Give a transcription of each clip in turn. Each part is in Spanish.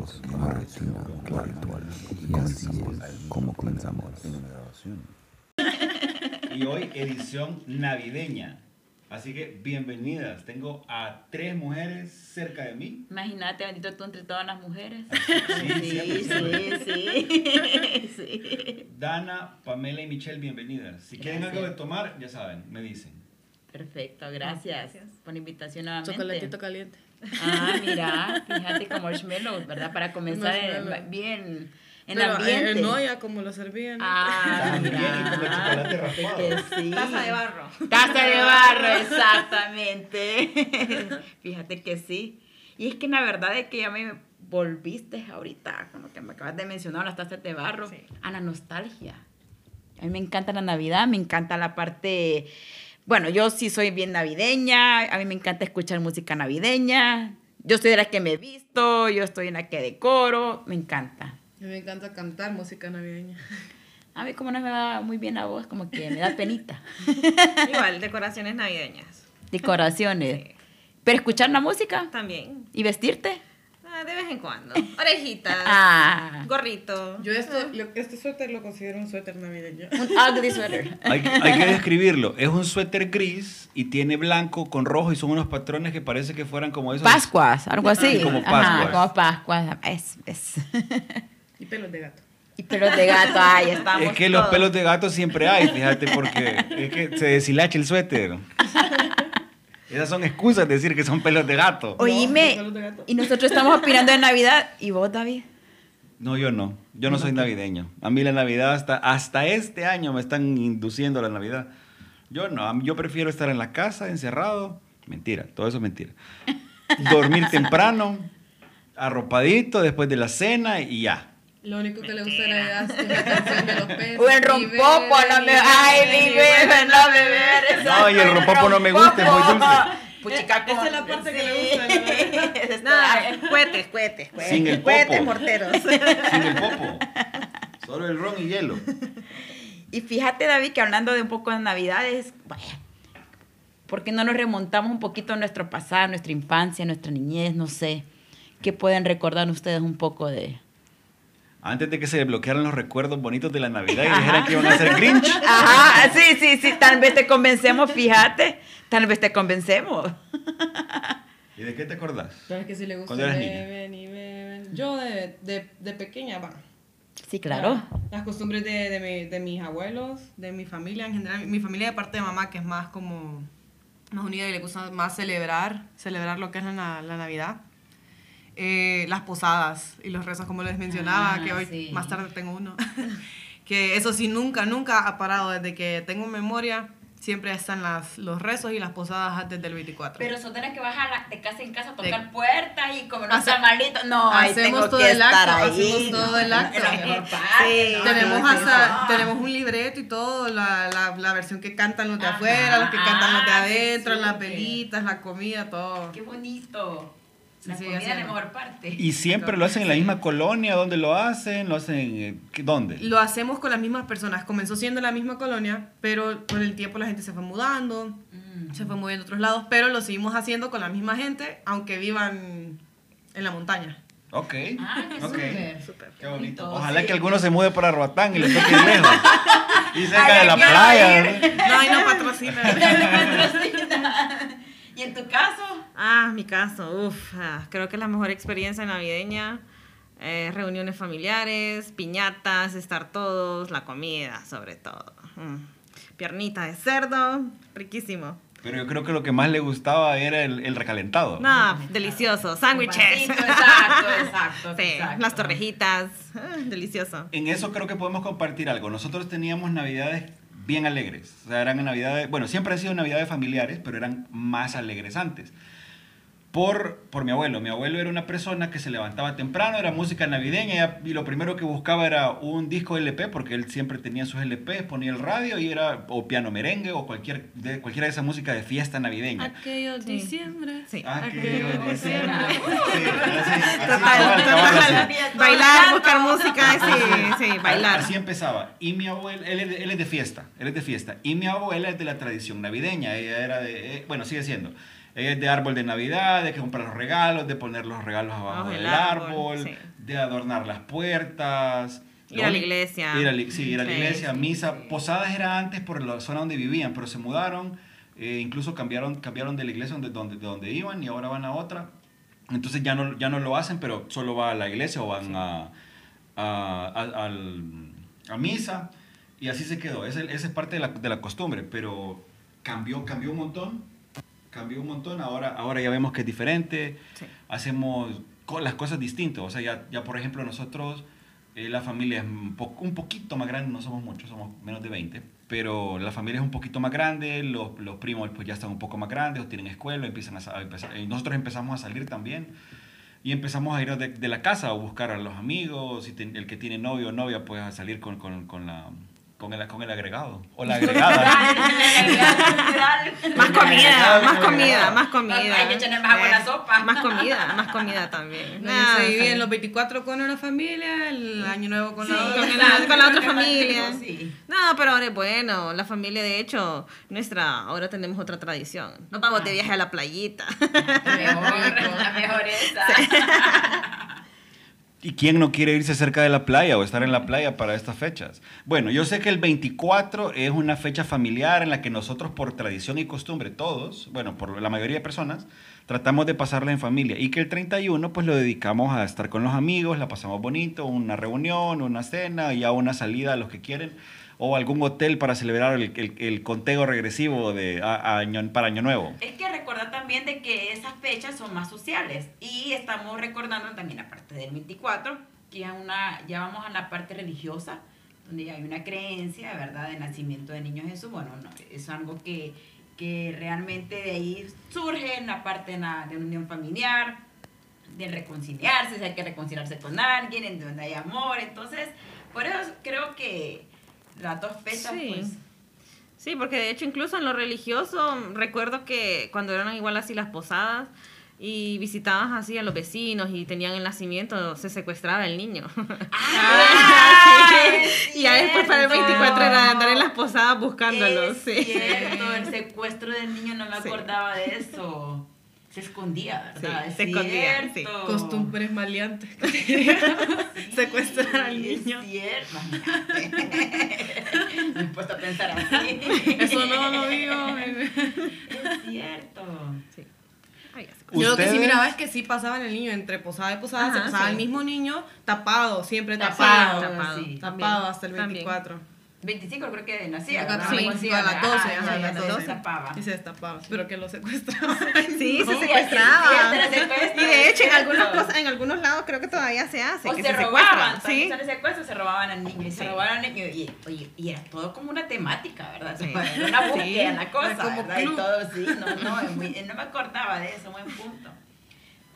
Bienvenidos a Rutina Ritual. Y así es como comenzamos. Y hoy edición navideña. Así que bienvenidas. Tengo a tres mujeres cerca de mí. Imagínate, bendito tú entre todas las mujeres. Sí, Sí, sí, sí. sí. Dana, Pamela y Michelle, bienvenidas. Si quieren algo de tomar, ya saben, me dicen. Perfecto, gracias, por la invitación nuevamente. Chocolatito caliente. Ah, mira, fíjate con marshmallows, ¿verdad? Para comenzar en- Marshmallow. bien en Pero ambiente. en olla, como lo servían. Ah, mira. y con el chocolate raspado. Que sí. Taza de barro. Taza de barro, exactamente. Fíjate que sí. Y es que la verdad es que ya me volviste ahorita, con lo que me acabas de mencionar, las tazas de barro, Sí. a la nostalgia. A mí me encanta la Navidad, me encanta la parte... Bueno, yo sí soy bien navideña, a mí me encanta escuchar música navideña. Yo soy de la que me visto, yo estoy en la que decoro, me encanta. A mí me encanta cantar música navideña. A mí como no me va muy bien la voz, como que me da penita. Igual, decoraciones navideñas. Decoraciones. Sí. Pero escuchar la música También. y vestirte. Ah, de vez en cuando. Orejitas. Ah, Gorrito. Yo esto, lo- este suéter lo considero un suéter navideño. un ugly sweater. Hay, hay que describirlo. Es un suéter gris y tiene blanco con rojo y son unos patrones que parece que fueran como esos. Pascuas, algo así. Sí, como Ajá, Pascuas. como Pascuas. Es, es. Y pelos de gato. Y pelos de gato, ay, estamos Es que los pelos de gato siempre hay, fíjate, porque es que se deshilacha el suéter. Esas son excusas de decir que son pelos de gato. Oíme, No, de gato. y nosotros estamos opinando de Navidad. ¿Y vos, David? No, yo no. Yo no soy navideño. A mí la Navidad hasta, hasta este año me están induciendo a la Navidad. Yo no. Yo prefiero estar en la casa, encerrado. Mentira, todo eso es mentira. Dormir temprano, arropadito después de la cena y ya. Lo único que le gusta de Navidad es la canción de los peces. O el rompopo, no me... Ay, mi bebé, beben. no beber. No, y el rompopo no me gusta, es muy dulce. Puchica, Esa es la parte que le gusta de la Navidad. Esa es Nada, toda- cohetes, cohetes, cohetes. Sin el Cohetes popo. morteros. Sin el popo. Solo el ron y hielo. Y fíjate, David, que hablando de un poco de Navidades, vaya, ¿por qué no nos remontamos un poquito a nuestro pasado, nuestra infancia, nuestra niñez? No sé. ¿Qué pueden recordar ustedes un poco de...? Antes de que se desbloquearan los recuerdos bonitos de la Navidad y dijeran que iban a ser Grinch. Ajá, sí, sí, sí, tal vez te convencemos, fíjate, tal vez te convencemos. ¿Y de qué te acordás? Pero es que si le gusta eras niña. beben y beben. Yo de, de, de pequeña, va. Sí, claro. Las costumbres de, de, mi- de mis abuelos, de mi familia en general. Mi familia de parte de mamá, que es más como más unida y le gusta más celebrar, celebrar lo que es la, la Navidad. Eh, las posadas y los rezos, como les mencionaba, Ah, que hoy sí. más tarde tengo uno. que eso sí, nunca, nunca ha parado. Desde que tengo memoria, siempre están las, los rezos y las posadas desde el 24. Pero son de las que vas a la- de casa en casa a tocar puertas y como no Hace- está malito. No, ahí hacemos tengo todo que el acto, ahí. hacemos todo el acto. Tenemos hasta, tenemos un libreto y todo, la, la, la versión que cantan los de Ajá, afuera, los que cantan los de ah, adentro, las velitas, la comida, todo. Qué bonito. Sí, La sí, comida es la mejor parte. Y siempre lo hacen en la misma colonia, ¿dónde lo hacen? ¿Lo hacen en, ¿qué- ¿Dónde? Lo hacemos con las mismas personas. Comenzó siendo la misma colonia, pero con el tiempo la gente se fue mudando, Mm. se fue moviendo a otros lados, pero lo seguimos haciendo con la misma gente, aunque vivan en la montaña. Ok. Ah, qué ok. súper. Súper. Qué bonito. Ojalá sí. que alguno se mude para Roatán y le toque lejos. Y cerca Ay, de la yo quiero playa. No, ahí no patrocina. ¿Y en tu caso? Ah, mi caso, uff, creo que es la mejor experiencia navideña. eh, reuniones familiares, piñatas, estar todos, la comida, sobre todo. Mm. Piernita de cerdo, riquísimo. Pero yo creo que lo que más le gustaba era el, el recalentado. No, delicioso. Sándwiches. Exacto, exacto. Sí, exacto. las torrejitas, ah, delicioso. En eso creo que podemos compartir algo. Nosotros teníamos navidades bien alegres. O sea, eran navidades, bueno, siempre han sido navidades familiares, pero eran más alegres antes. Por, por mi abuelo. Mi abuelo era una persona que se levantaba temprano, era música navideña y lo primero que buscaba era un disco LP, porque él siempre tenía sus LP, ponía el radio y era o piano merengue o cualquier, de, cualquiera de esa música de fiesta navideña. Aquello Sí. diciembre. Sí. Aquello Aquello siempre. siempre. Sí, Total, total. Bailar, buscar música, sí, sí, bailar. Así empezaba. Y mi abuela, él, es de- él es de fiesta, él es de fiesta. Y mi abuela es de la tradición navideña, ella era de, eh, bueno, sigue siendo. Es de árbol de Navidad, de que comprar los regalos, de poner los regalos abajo Abajo del árbol, árbol, sí. de adornar las puertas. Ir a la iglesia. Ir a la- sí, ir a la iglesia, sí, misa. sí. Posadas era antes por la zona donde vivían, pero se mudaron, eh, incluso cambiaron, cambiaron de la iglesia donde, donde, de donde iban y ahora van a otra. Entonces ya no, ya no lo hacen, pero solo va a la iglesia o van a, a, a- misa. Y así se quedó. Esa, es parte de la, de la costumbre, pero cambió, cambió un montón. Cambió un montón. Ahora, ahora ya vemos que es diferente. Sí. Hacemos las cosas distintas. O sea, ya, ya por ejemplo, nosotros, eh, la familia es un, po- un poquito más grande, no somos muchos, somos menos de 20, pero la familia es un poquito más grande, los, los primos pues ya están un poco más grandes o tienen escuela, empiezan a, empezar, y nosotros empezamos a salir también. Y empezamos a ir de, la casa a buscar a los amigos, el que tiene novio o novia, pues a salir con, con, con la, con, el, con el agregado. O la agregada. Más comida, más comida, más comida. Hay que echarle más agua a la sopa. Más comida, más comida también. No, Nada, se dividen los 24 con una familia, el año nuevo con Sí, la otra. con la, con la otra familia. Sí. No, pero ahora es bueno. La familia, de hecho, nuestra, ahora tenemos otra tradición. Nos vamos de viaje a la playita. Mejor, la mejor esa. ¿Y quién no quiere irse cerca de la playa o estar en la playa para estas fechas? Bueno, yo sé que el 24 es una fecha familiar en la que nosotros por tradición y costumbre, todos, bueno, por la mayoría de personas, tratamos de pasarla en familia. Y que el 31 pues lo dedicamos a estar con los amigos, la pasamos bonito, una reunión, una cena y a una salida a los que quieren, o algún hotel para celebrar el, el- el conteo regresivo de, a- a año- para Año Nuevo. Es que recordar también de que esas fechas son más sociales y estamos recordando también aparte del 24 que ya, una, ya vamos a la parte religiosa donde ya hay una creencia, ¿verdad?, de nacimiento de niño Jesús. Bueno, no, es algo que, que realmente de ahí surge en la parte de la, de una unión familiar, de reconciliarse, si hay que reconciliarse con alguien, en donde hay amor. Entonces, por eso creo que las dos fechas, Sí. pues... Sí, porque de hecho incluso en lo religioso, recuerdo que cuando eran igual así las posadas y visitabas así a los vecinos y tenían el nacimiento, se secuestraba el niño. ¡Ah! y ya después para el cierto! 24 era de andar en las posadas buscándolos. Es sí. cierto, el secuestro del niño no me Sí. acordaba de eso. Se escondía, ¿verdad? Sí, Es se escondía, sí. cierto. Costumbres maleantes. Sí, secuestrar al niño. Es. Me he puesto a pensar así. Eso no lo digo. Es cierto. Sí. Ay, Yo lo que sí miraba es que sí pasaban el niño entre posada y posada, se pasaba sí. el mismo niño tapado, siempre Tapado, tapado. tapado. sí. Tapado hasta el También. 24. 25 creo que nacía, Sí, ¿verdad? sí, Algo así, a las ¿verdad? 12, Ajá, ajá, sí, a las se 12. tapaba. Y se destapaba. Pero que lo secuestraban. Sí, se Sí, secuestraba. es cierto, era secuestro, Y de hecho, en algunas cosas, en algunos lados creo que todavía se hace. O que se, secuestran, robaban, Sí. también se secuestro, se robaban al niño y se Sí. robaban al niño y, oye, y era todo como una temática, ¿verdad? Sí. Era una búsqueda, Sí. una cosa, como ¿verdad? Y todo, sí, no, no, muy- no me acordaba de eso, buen punto.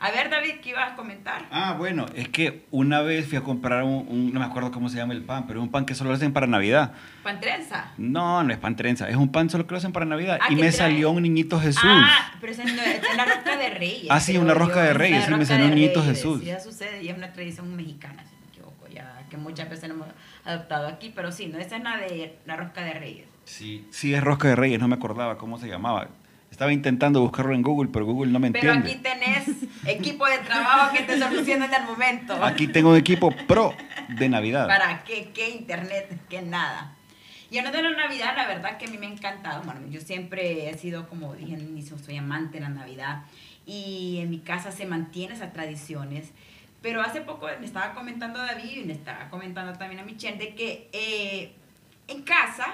A ver, David, ¿qué ibas a comentar? Ah, bueno, es que una vez fui a comprar un, un- no me acuerdo cómo se llama el pan, pero es un pan que solo lo hacen para Navidad. Pantrenza. No, no es pan trenza, es un pan solo que lo hacen para Navidad. Ah, y ¿qué me trae? salió un niñito Jesús. Ah, pero esa no es, la rosca de reyes. Ah, sí, una yo, rosca de reyes, sí, me salió un niñito reyes, Jesús. Sí, ya sucede y es una tradición mexicana, si no me equivoco, ya que muchas veces hemos adoptado aquí, pero sí, no, esa es la de la rosca de reyes. Sí, sí, es rosca de reyes, no me acordaba cómo se llamaba. Estaba intentando buscarlo en Google, pero Google no me Pero entiende. aquí tenés equipo de trabajo que te soluciona en el momento. Aquí tengo un equipo pro de Navidad. ¿Para qué? ¿Qué internet? ¿Qué nada? Y hablando de la Navidad, la verdad que a mí me ha encantado. Bueno, yo siempre he sido, como dije al inicio, soy amante de la Navidad. Y en mi casa se mantienen esas tradiciones. Pero hace poco me estaba comentando a David y me estaba comentando también a Michelle de que eh, en casa,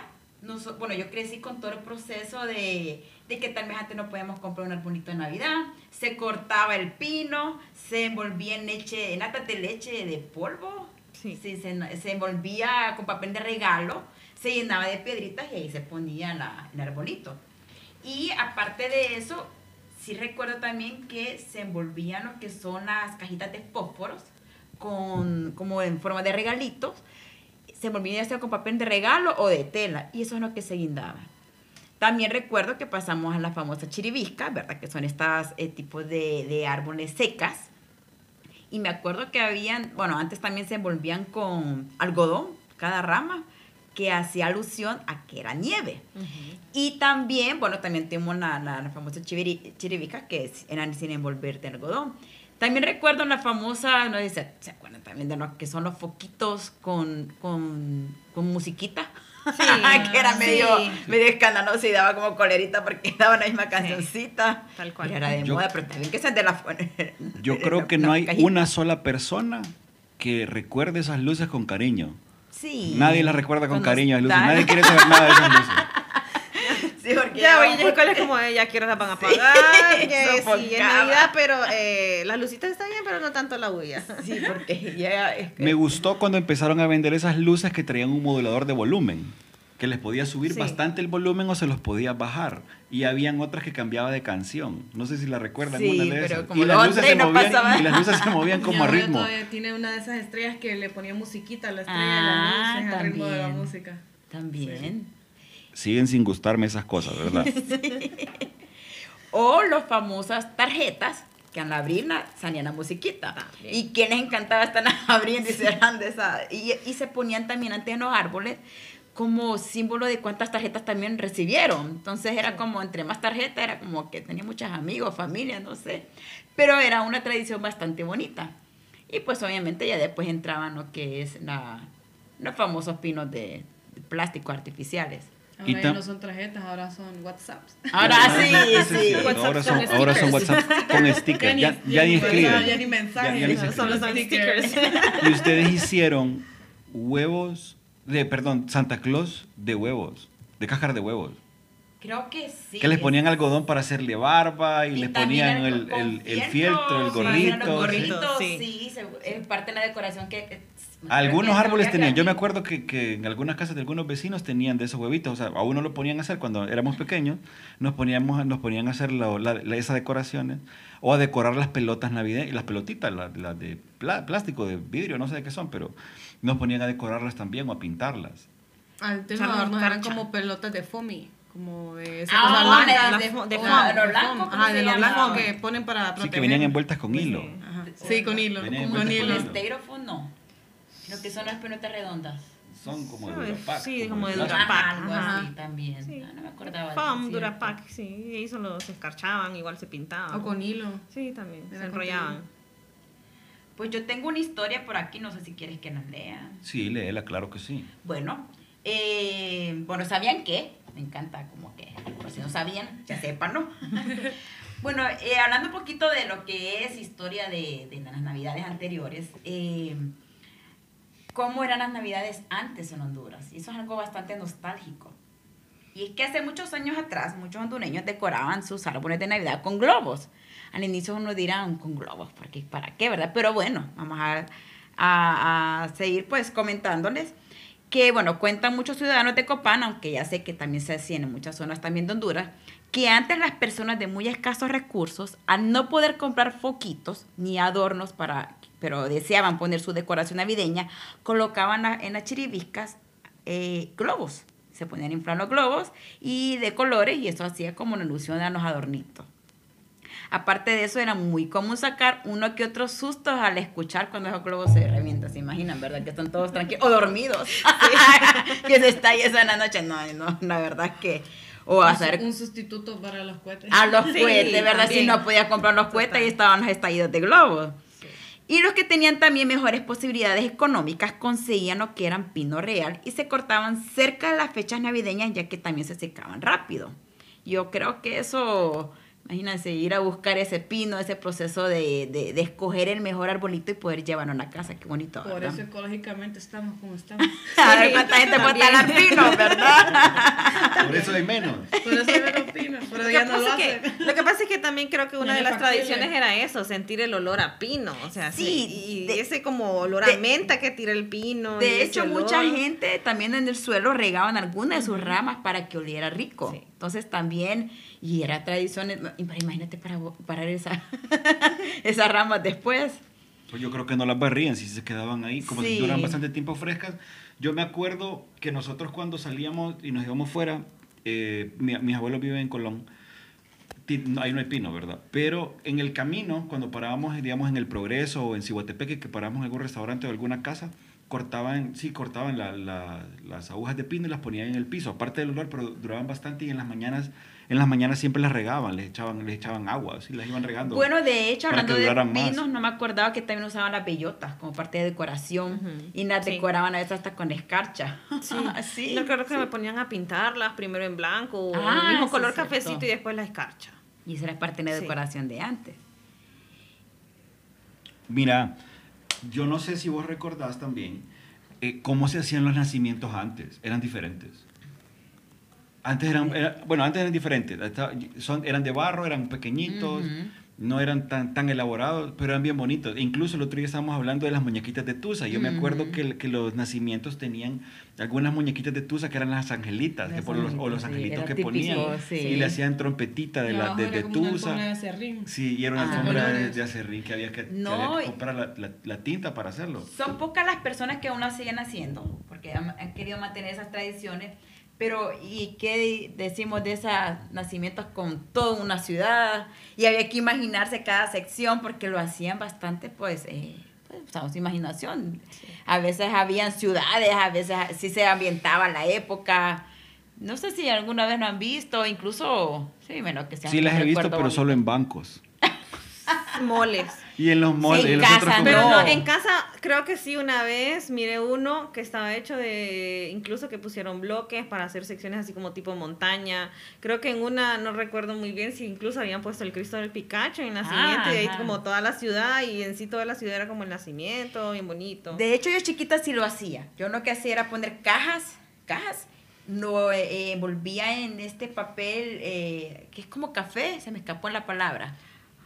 noso- bueno, yo crecí con todo el proceso de, de que tal vez antes no podíamos comprar un arbolito de Navidad, se cortaba el pino, se envolvía en leche, en latas de leche de polvo, Sí. Sí, se, se envolvía con papel de regalo, se llenaba de piedritas y ahí se ponía la, el arbolito. Y aparte de eso, sí recuerdo también que se envolvían lo que son las cajitas de fósforos, con, como en forma de regalitos. Se envolvían ya sea con papel de regalo o de tela, y eso es lo que se guindaba. También recuerdo que pasamos a las famosas chiribiscas, ¿verdad? Que son estos tipos de, de árboles secas. Y me acuerdo que habían, bueno, antes también se envolvían con algodón, cada rama, que hacía alusión a que era nieve. Y también, bueno, también tenemos la, la, la famosa chiviri- chiribica, que es- eran sin envolverte en algodón. También recuerdo la famosa, no sé se acuerdan también de lo que son los foquitos con, con, con musiquita. Sí, que era sí. medio, medio escandaloso y daba como colerita porque daba la misma cancioncita. tal cual. Y era de Yo- moda, pero también que sean de la... Yo creo que no hay cajita. una sola persona que recuerde esas luces con cariño. Sí. Nadie las recuerda con, cariño esas luces. Nadie quiere saber nada de esas luces. Sí, porque Ya, oye, un ya escuela es como, eh, ya quiero las van a Sí, apagar, que sí, es. Navidad, pero eh, las lucitas están bien, pero no tanto la bulla. Sí, porque ya... es que- Me gustó cuando empezaron a vender esas luces que traían un modulador de volumen, que les podía subir Sí. bastante el volumen o se los podía bajar. Y habían otras que cambiaba de canción. No sé si la recuerdan Sí, una de pero esas. como y, las luces se no movían, pasaba. y las luces se movían como a ritmo. tiene una de esas estrellas que le ponía musiquita a la estrella Ah, y las luces al ritmo de la música. También. Siguen sin gustarme esas cosas, ¿verdad? O las famosas tarjetas que al abrirla salían la musiquita. También. Y quienes encantaba están abriendo y cerrando esa. Y, y se ponían también antes en los árboles como símbolo de cuántas tarjetas también recibieron. Entonces era como entre más tarjetas, era como que tenía muchos amigos, familia, no sé. Pero era una tradición bastante bonita. Y pues obviamente ya después entraban lo que es la, los famosos pinos de, de plástico artificiales. Y Ahora ya tam- no son tarjetas, ahora son WhatsApps. Ahora sí, sí. WhatsApp Ahora con son, ahora son. WhatsApp con stickers. Ya, ya ni ya escriben. ni mensajes. Ya- ya ni No, se solo son stickers. Y ustedes hicieron huevos de, perdón, Santa Claus de huevos, de cáscara de huevos. Creo que sí. que les ponían algodón para hacerle barba y, Y les ponían el, el, el fieltro, el sí, gorrito. gorritos, sí. sí, se- es parte de la decoración que... Algunos que árboles tenían. Yo me acuerdo que, que en algunas casas de algunos vecinos tenían de esos huevitos. O sea, a uno lo ponían a hacer cuando éramos pequeños. Nos, poníamos, nos ponían a hacer la- la- la- esas decoraciones. O a decorar las pelotas navideñas. Las pelotitas, las de plástico, de vidrio, no sé de qué son. Pero nos ponían a decorarlas también o a pintarlas. Antes los adornos eran como pelotas de foamy. Como de esa Ah, cosa bueno, blanca. de- de- de la- foam, de lo blanco, ¿cómo Ajá, se de lo llama? blanco que ponen para Sí, proteger. que venían envueltas con Pues hilo. sí. Ajá, Sí, con hilo. Con hilo. Styrofoam no. Creo que son las pelotas redondas. Son como de Sí, Durapac. sí, como de. Durapac. Algo ajá. así también. Sí. Ah, no me acordaba. de Fam, eso, Durapac, sí. Y ahí solo se escarchaban, igual se pintaban. O con hilo. Sí, también. Se enrollaban. Pues yo tengo una historia por aquí, no sé si quieres que la lea. Sí, léela, claro que sí. Bueno, eh, bueno, ¿sabían qué? Me encanta como que, por si no sabían, ya sepan, ¿no? bueno, eh, hablando un poquito de lo que es historia de, de las navidades anteriores, eh, ¿cómo eran las navidades antes en Honduras? Y eso es algo bastante nostálgico. Y es que hace muchos años atrás, muchos hondureños decoraban sus árboles de Navidad con globos. Al inicio uno dirá, con globos, porque ¿para qué, verdad? Pero bueno, vamos a, a- a seguir pues comentándoles que, bueno, cuentan muchos ciudadanos de Copán, aunque ya sé que también se hacía en muchas zonas también de Honduras, que antes las personas de muy escasos recursos, al no poder comprar foquitos ni adornos para, pero deseaban poner su decoración navideña, colocaban en las chiribiscas eh, globos. Se ponían a globos y de colores y eso hacía como una alusión a los adornitos. Aparte de eso, era muy común sacar uno que otros sustos al escuchar cuando esos globos se revientan. ¿Se imaginan, verdad? Que están todos tranquilos o dormidos. que se está eso en la noche. No, no, la verdad es que... O hacer Un sustituto para los cohetes. a los Sí, cohetes, ¿verdad? Si también. no podía comprar los cohetes y estaban los estallidos de globos. Y los que tenían también mejores posibilidades económicas conseguían lo que eran pino real y se cortaban cerca de las fechas navideñas ya que también se secaban rápido. Yo creo que eso, imagínense, ir a buscar ese pino, ese proceso de, de- de escoger el mejor arbolito y poder llevarlo a la casa, qué bonito. Por ¿verdad? eso ecológicamente estamos como estamos. A ver cuánta gente puede talar pino, ¿verdad? Por eso hay menos. Por eso hay menos pinos, pero Lo que, ya no lo pasa es hacen. que, lo que pasa es que también creo que una No de las factible. tradiciones era eso, sentir el olor a pino. O sea, Sí, sí. Y de- ese como olor de- a menta que tira el pino. De hecho, mucha gente también en el suelo regaban algunas de sus ramas para que oliera rico. Sí. Entonces también, y era tradición, para- imagínate para parar esa, esas ramas después. Pues yo creo que no las barrían si se quedaban ahí, como si Sí. duran bastante tiempo frescas. Yo me acuerdo que nosotros cuando salíamos y nos íbamos fuera, eh, mi- mis abuelos viven en Colón, ahí no hay pino, ¿verdad? Pero en el camino, cuando parábamos, digamos, en el Progreso o en Cihuatepeque, que parábamos en algún restaurante o alguna casa, cortaban, sí, cortaban la- la- las agujas de pino y las ponían en el piso. Aparte del olor, pero duraban bastante y en las mañanas, en las mañanas siempre las regaban, les echaban, les echaban agua, así las iban regando. Bueno, de hecho, hablando de más. pinos, no me acordaba que también usaban las bellotas como parte de decoración. Y las Sí. decoraban a veces hasta con escarcha. Sí, sí. Yo creo que me ponían a pintarlas primero en blanco, o Ah, el mismo color cierto. cafecito y después la escarcha. Y esa era parte de la Sí. decoración de antes. Mira, yo no sé si vos recordás también eh, cómo se hacían los nacimientos antes. Eran diferentes. Antes eran, era- bueno, antes eran diferentes. Eran de barro, eran pequeñitos. No eran tan, tan elaborados, pero eran bien bonitos. E incluso el otro día estábamos hablando de las muñequitas de Tusa. Yo me acuerdo que, que los nacimientos tenían algunas muñequitas de Tusa que eran las angelitas, Las que los, o los sí, angelitos que típico, ponían. sí. Y le hacían trompetita de, Y la, de, de una Tusa. de acerrín. Sí, y era una Ah. alfombra de, de acerrín que había que, que No, había que y- comprar la, la- la tinta para hacerlo. Son pocas las personas que aún lo siguen haciendo, porque han, han querido mantener esas tradiciones. Pero, ¿y qué decimos de esos nacimientos con toda una ciudad? Y había que imaginarse cada sección, porque lo hacían bastante, pues, eh, pues, usamos imaginación. A veces habían ciudades, a veces sí se ambientaba la época. No sé si alguna vez lo han visto, incluso, sí, bueno, que sean Sí, las he visto, pero solo en bancos. Moles. Y en los malls, en en casa, centros Pero No. no, en casa creo que sí una vez miré uno que estaba hecho de, incluso que pusieron bloques para hacer secciones así como tipo montaña. Creo que en una, no recuerdo muy bien si incluso habían puesto el Cristo del Picacho en el nacimiento y ahí ajá. como toda la ciudad y en sí toda la ciudad era como el nacimiento, bien bonito. De hecho, yo chiquita sí lo hacía. Yo lo que hacía era poner cajas, cajas, lo eh, envolvía en este papel eh, que es como café, se me escapó la palabra.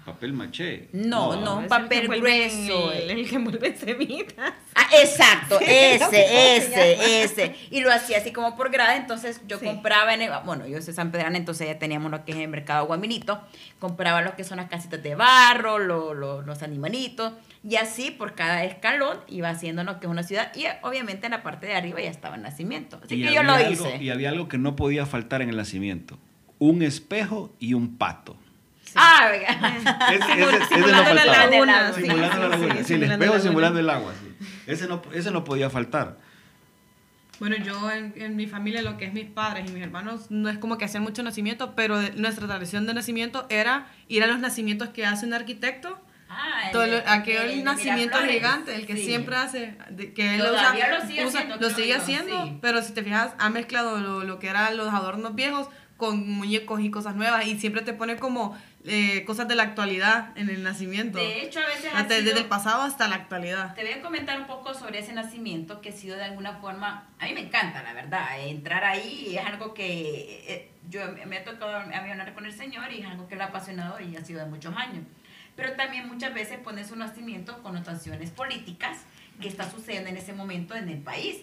Papel maché. No, no, el papel grueso. El, el que envuelve semitas. Ah, exacto, Sí, no ese, ese, ese. Y lo hacía así como por grada, entonces yo Sí. compraba en el, bueno, yo soy San Pedrana, entonces ya teníamos lo que es el mercado Guaminito, compraba lo que son las casitas de barro, lo- lo- los animalitos, y así por cada escalón iba haciendo lo que es una ciudad, y obviamente en la parte de arriba ya estaba el nacimiento. Así Y que yo lo algo- hice. y había algo que no podía faltar en el nacimiento. Un espejo y un pato. Ah, simulando la laguna. sí, Simulando la laguna. sí, Sí, el simulando espejo la simulando laguna. el agua. sí. Ese, no, ese no podía faltar. Bueno, yo en, en mi familia, lo que es mis padres y mis hermanos, no es como que hacían mucho nacimiento, pero de- nuestra tradición de nacimiento era ir a los nacimientos que hace un arquitecto. Ah, Todo el- lo- el aquel de nacimiento Miraflores. gigante, el que Sí. siempre hace, de- que él Todavía usa- lo sigue usa- haciendo, lo sigue haciendo, sí. pero si te fijas, ha mezclado lo, lo que eran los adornos viejos con muñecos y cosas nuevas y siempre te pone como eh, cosas de la actualidad en el nacimiento. De hecho, a veces ha Desde, sido- desde el pasado hasta la actualidad. Te voy a comentar un poco sobre ese nacimiento que ha sido de alguna forma, a mí me encanta, la verdad, entrar ahí es algo que eh, yo me ha tocado a mí hablar con el Señor y es algo que lo ha apasionado y ha sido de muchos años. Pero también muchas veces pone su nacimiento connotaciones políticas que está sucediendo en ese momento en el país.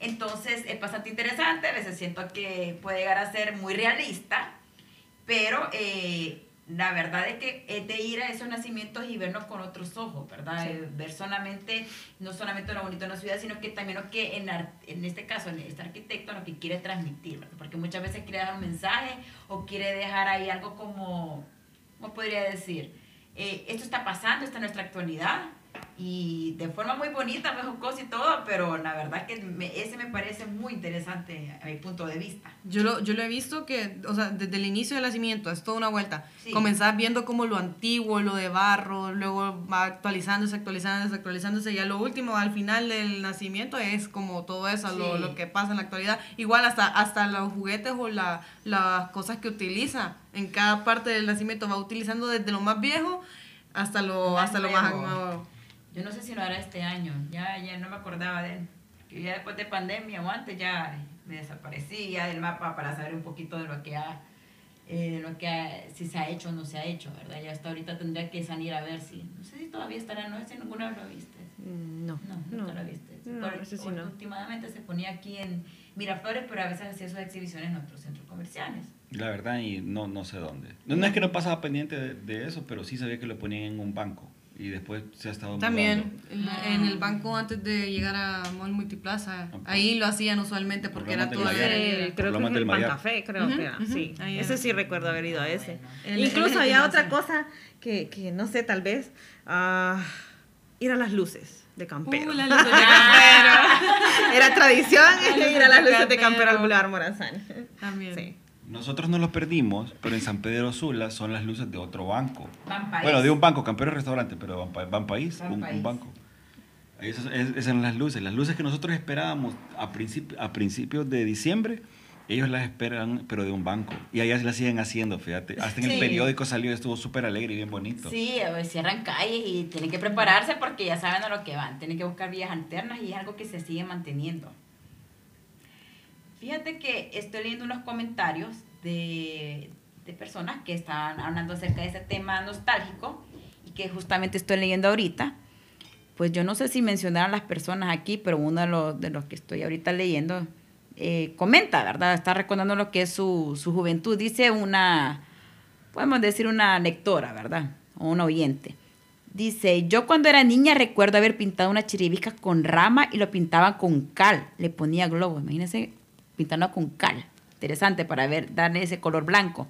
Entonces es bastante interesante, a veces siento que puede llegar a ser muy realista, pero eh, la verdad es que es de ir a esos nacimientos y verlos con otros ojos, ¿verdad? Sí. Eh, Ver solamente, no solamente lo bonito de una ciudad, sino que también lo que en, en este caso, en este arquitecto, lo que quiere transmitir, ¿verdad? Porque muchas veces quiere dar un mensaje o quiere dejar ahí algo como, ¿cómo podría decir? Eh, esto está pasando, esta es nuestra actualidad. Y de forma muy bonita, muy jocosa y todo, pero la verdad que me- ese me parece muy interesante a mi punto de vista. Yo lo, yo lo he visto que, o sea, desde el inicio del nacimiento, es toda una vuelta. Sí. Comenzás viendo como lo antiguo, lo de barro, luego va actualizándose, actualizándose, actualizándose, y a lo último, al final del nacimiento, es como todo eso, lo, Sí. lo que pasa en la actualidad. Igual hasta, hasta los juguetes o la, las cosas que utiliza en cada parte del nacimiento, va utilizando desde lo más viejo hasta lo, Más hasta lo más nuevo. Yo no sé si lo hará este año, ya, ya no me acordaba de él. Que ya después de pandemia o antes ya me desaparecí ya del mapa para saber un poquito de lo que ha, eh, de lo que ha- si se ha hecho o no se ha hecho, ¿verdad? Ya hasta ahorita tendría que salir a ver si, no sé si todavía estará, no sé si ninguna vez lo viste. No, No, no. nunca lo viste. No, Por- sí no. Últimamente se ponía aquí en Miraflores, pero a veces hacía sus exhibiciones en otros centros comerciales. La verdad, y no, no sé dónde. No, no es que no pasaba pendiente de, de eso, pero sí sabía que lo ponían en un banco. Y después se ha estado También mudando. en, en el banco antes de llegar a Mall Multiplaza, Ok. ahí lo hacían usualmente porque era. Sí, era- creo que es el. Pantafé, creo que era. Sí, ahí ese era. sí recuerdo haber ido a ese. El- Incluso el había otra cosa que, que no sé, tal vez. ah, ir a las luces de Campero. Uh, las luces de Campero. Era tradición ir a las luces de Campero Campero. al Boulevard Morazán. También. Sí. Nosotros no los perdimos, pero en San Pedro Sula son las luces de otro banco. Ban País. Bueno, de un banco, Campero es restaurante, pero Ban, Pa- Ban País, Ban un, banco. Esas, es- esas eran las luces. Las luces que nosotros esperábamos a, principi- a principios de diciembre, ellos las esperan, pero de un banco. Y allá las siguen haciendo, fíjate. Hasta en el periódico salió, estuvo súper alegre y bien bonito. Sí, cierran calles y tienen que prepararse porque ya saben a lo que van. Tienen que buscar vías alternas y es algo que se sigue manteniendo. Fíjate que estoy leyendo unos comentarios de, de personas que estaban hablando acerca de ese tema nostálgico y que justamente estoy leyendo ahorita. Pues yo no sé si mencionaron las personas aquí, pero uno de los, de los que estoy ahorita leyendo eh, comenta, ¿verdad? Está recordando lo que es su, su juventud. Dice una, podemos decir una lectora, ¿verdad? O un oyente. Dice, yo cuando era niña recuerdo haber pintado una chiribisca con rama y lo pintaba con cal. Le ponía globos, imagínense pintando con cal. Interesante para ver, darle ese color blanco.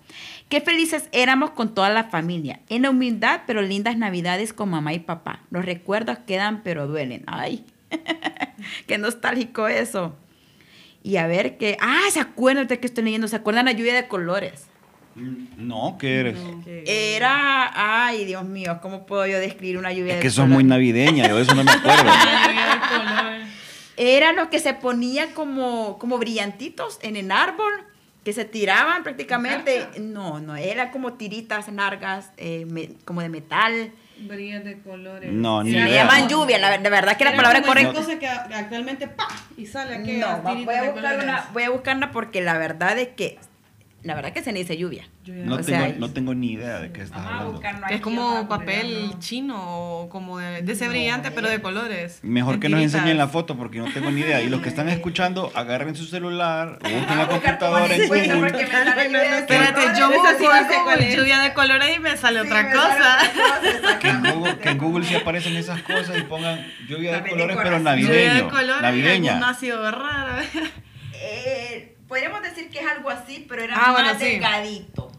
Qué felices éramos con toda la familia. En la humildad, pero lindas navidades con mamá y papá. Los recuerdos quedan, pero duelen. Ay, qué nostálgico eso. Y a ver qué... Ah, ¿se acuerdan de que estoy leyendo? ¿Se acuerdan la lluvia de colores? Mm, No, ¿qué eres? Era, ay, Dios mío, ¿cómo puedo yo describir una lluvia Es de que sos muy colores? navideña, yo de eso no me acuerdo. La lluvia de color. Era lo que se ponía como, como brillantitos en el árbol, que se tiraban prácticamente. No, no, era como tiritas largas, eh, me- como de metal. Brillas de colores. No, ni idea. llaman lluvia, la, de verdad que la Era palabra correcta. que actualmente ¡pa! y sale aquí. No, voy a, buscar una, voy a buscarla porque la verdad es que, la verdad que se le dice lluvia. No, O tengo, sea, no tengo ni idea de qué estás hablando. Que es como papel ponerlo. chino o como de, de ese brillante, pero de colores. Mejor que nos enseñen la foto porque no tengo ni idea. Y los que están escuchando, agarren su celular, o busquen la computadora en Google. Espérate, colores. yo busco no lluvia de colores y me sale Sí, otra cosa. Que en, Google, exactamente. que en Google sí aparecen esas cosas y pongan lluvia de colores, pero decoración. Lluvia de navideño. colores Navideña. ácido raro. Eh, podríamos decir que es algo así, pero era Ah, más bueno, sí. delgadito.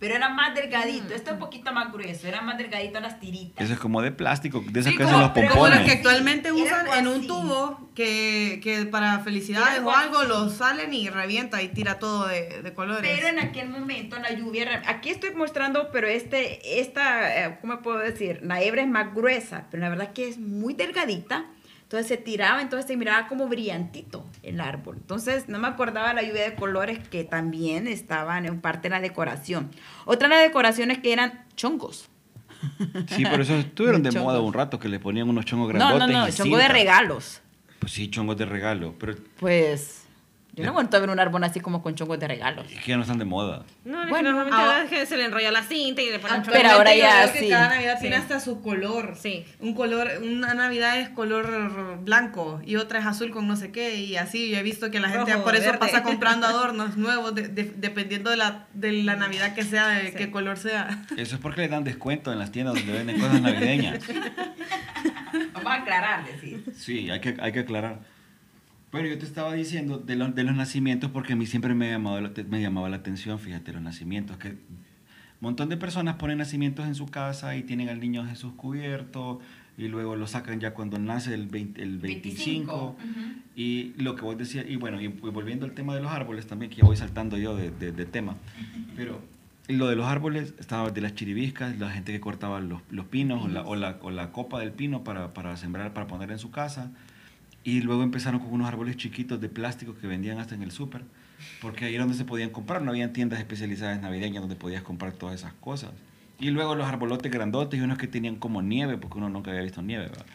Pero era más Mm. delgadito. Este es un poquito más grueso. Era más delgadito las tiritas. Eso es como de plástico, de esos Sí, que como, hacen los pero como los que pompones. actualmente usan en un tubo que, que para felicidades o algo lo salen y revienta y tira todo de, de colores. Pero en aquel momento la lluvia, aquí estoy mostrando, pero este, esta, eh, ¿cómo puedo decir? La hebra es más gruesa, pero la verdad que es muy delgadita. Entonces se tiraba, entonces se miraba como brillantito el árbol. Entonces no me acordaba la lluvia de colores que también estaban en parte de la decoración. Otra de las decoraciones que eran chongos. Sí, por eso estuvieron de Chongos. moda un rato que le ponían unos chongos No, grandotes. no, no, y chongo de regalos. Pues sí, chongos de regalo. Pero Pues yo no aguanto ver un árbol así como con chongos de regalos. es que ya no están de moda. No, es Bueno, que normalmente ah. ahora es se le enrolla la cinta y le ponen Pero chocolate. ahora ya veo que sí. cada Navidad tiene Sí. hasta su color. Sí. Un color, una Navidad es color blanco y otra es azul con no sé qué y así. Yo he visto que la gente Rojo, por eso verde. pasa comprando adornos nuevos de- de- dependiendo de la, de la Navidad que sea, de qué color sea. Eso es porque le dan descuento en las tiendas donde venden cosas navideñas. Vamos a aclarar, decir. Sí, hay que, hay que aclarar. Pero yo te estaba diciendo de, los- de los nacimientos porque a mí siempre me, llamaba la atención, fíjate, los nacimientos. Que un montón de personas ponen nacimientos en su casa y tienen al niño Jesús cubierto y luego lo sacan ya cuando nace el, 20 el 25. 25, ujú. Y lo que vos decías, y bueno, y volviendo al tema de los árboles también, que ya voy saltando yo de, de- de tema, pero lo de los árboles, estaba de las chiribiscas, la gente que cortaba los, los pinos o la, o, la, o la copa del pino para, para sembrar, para poner en su casa. Y luego empezaron con unos árboles chiquitos de plástico que vendían hasta en el súper, porque ahí era donde se podían comprar, no habían tiendas especializadas navideñas donde podías comprar todas esas cosas. Y luego los arbolotes grandotes y unos que tenían como nieve, porque uno nunca había visto nieve, ¿verdad?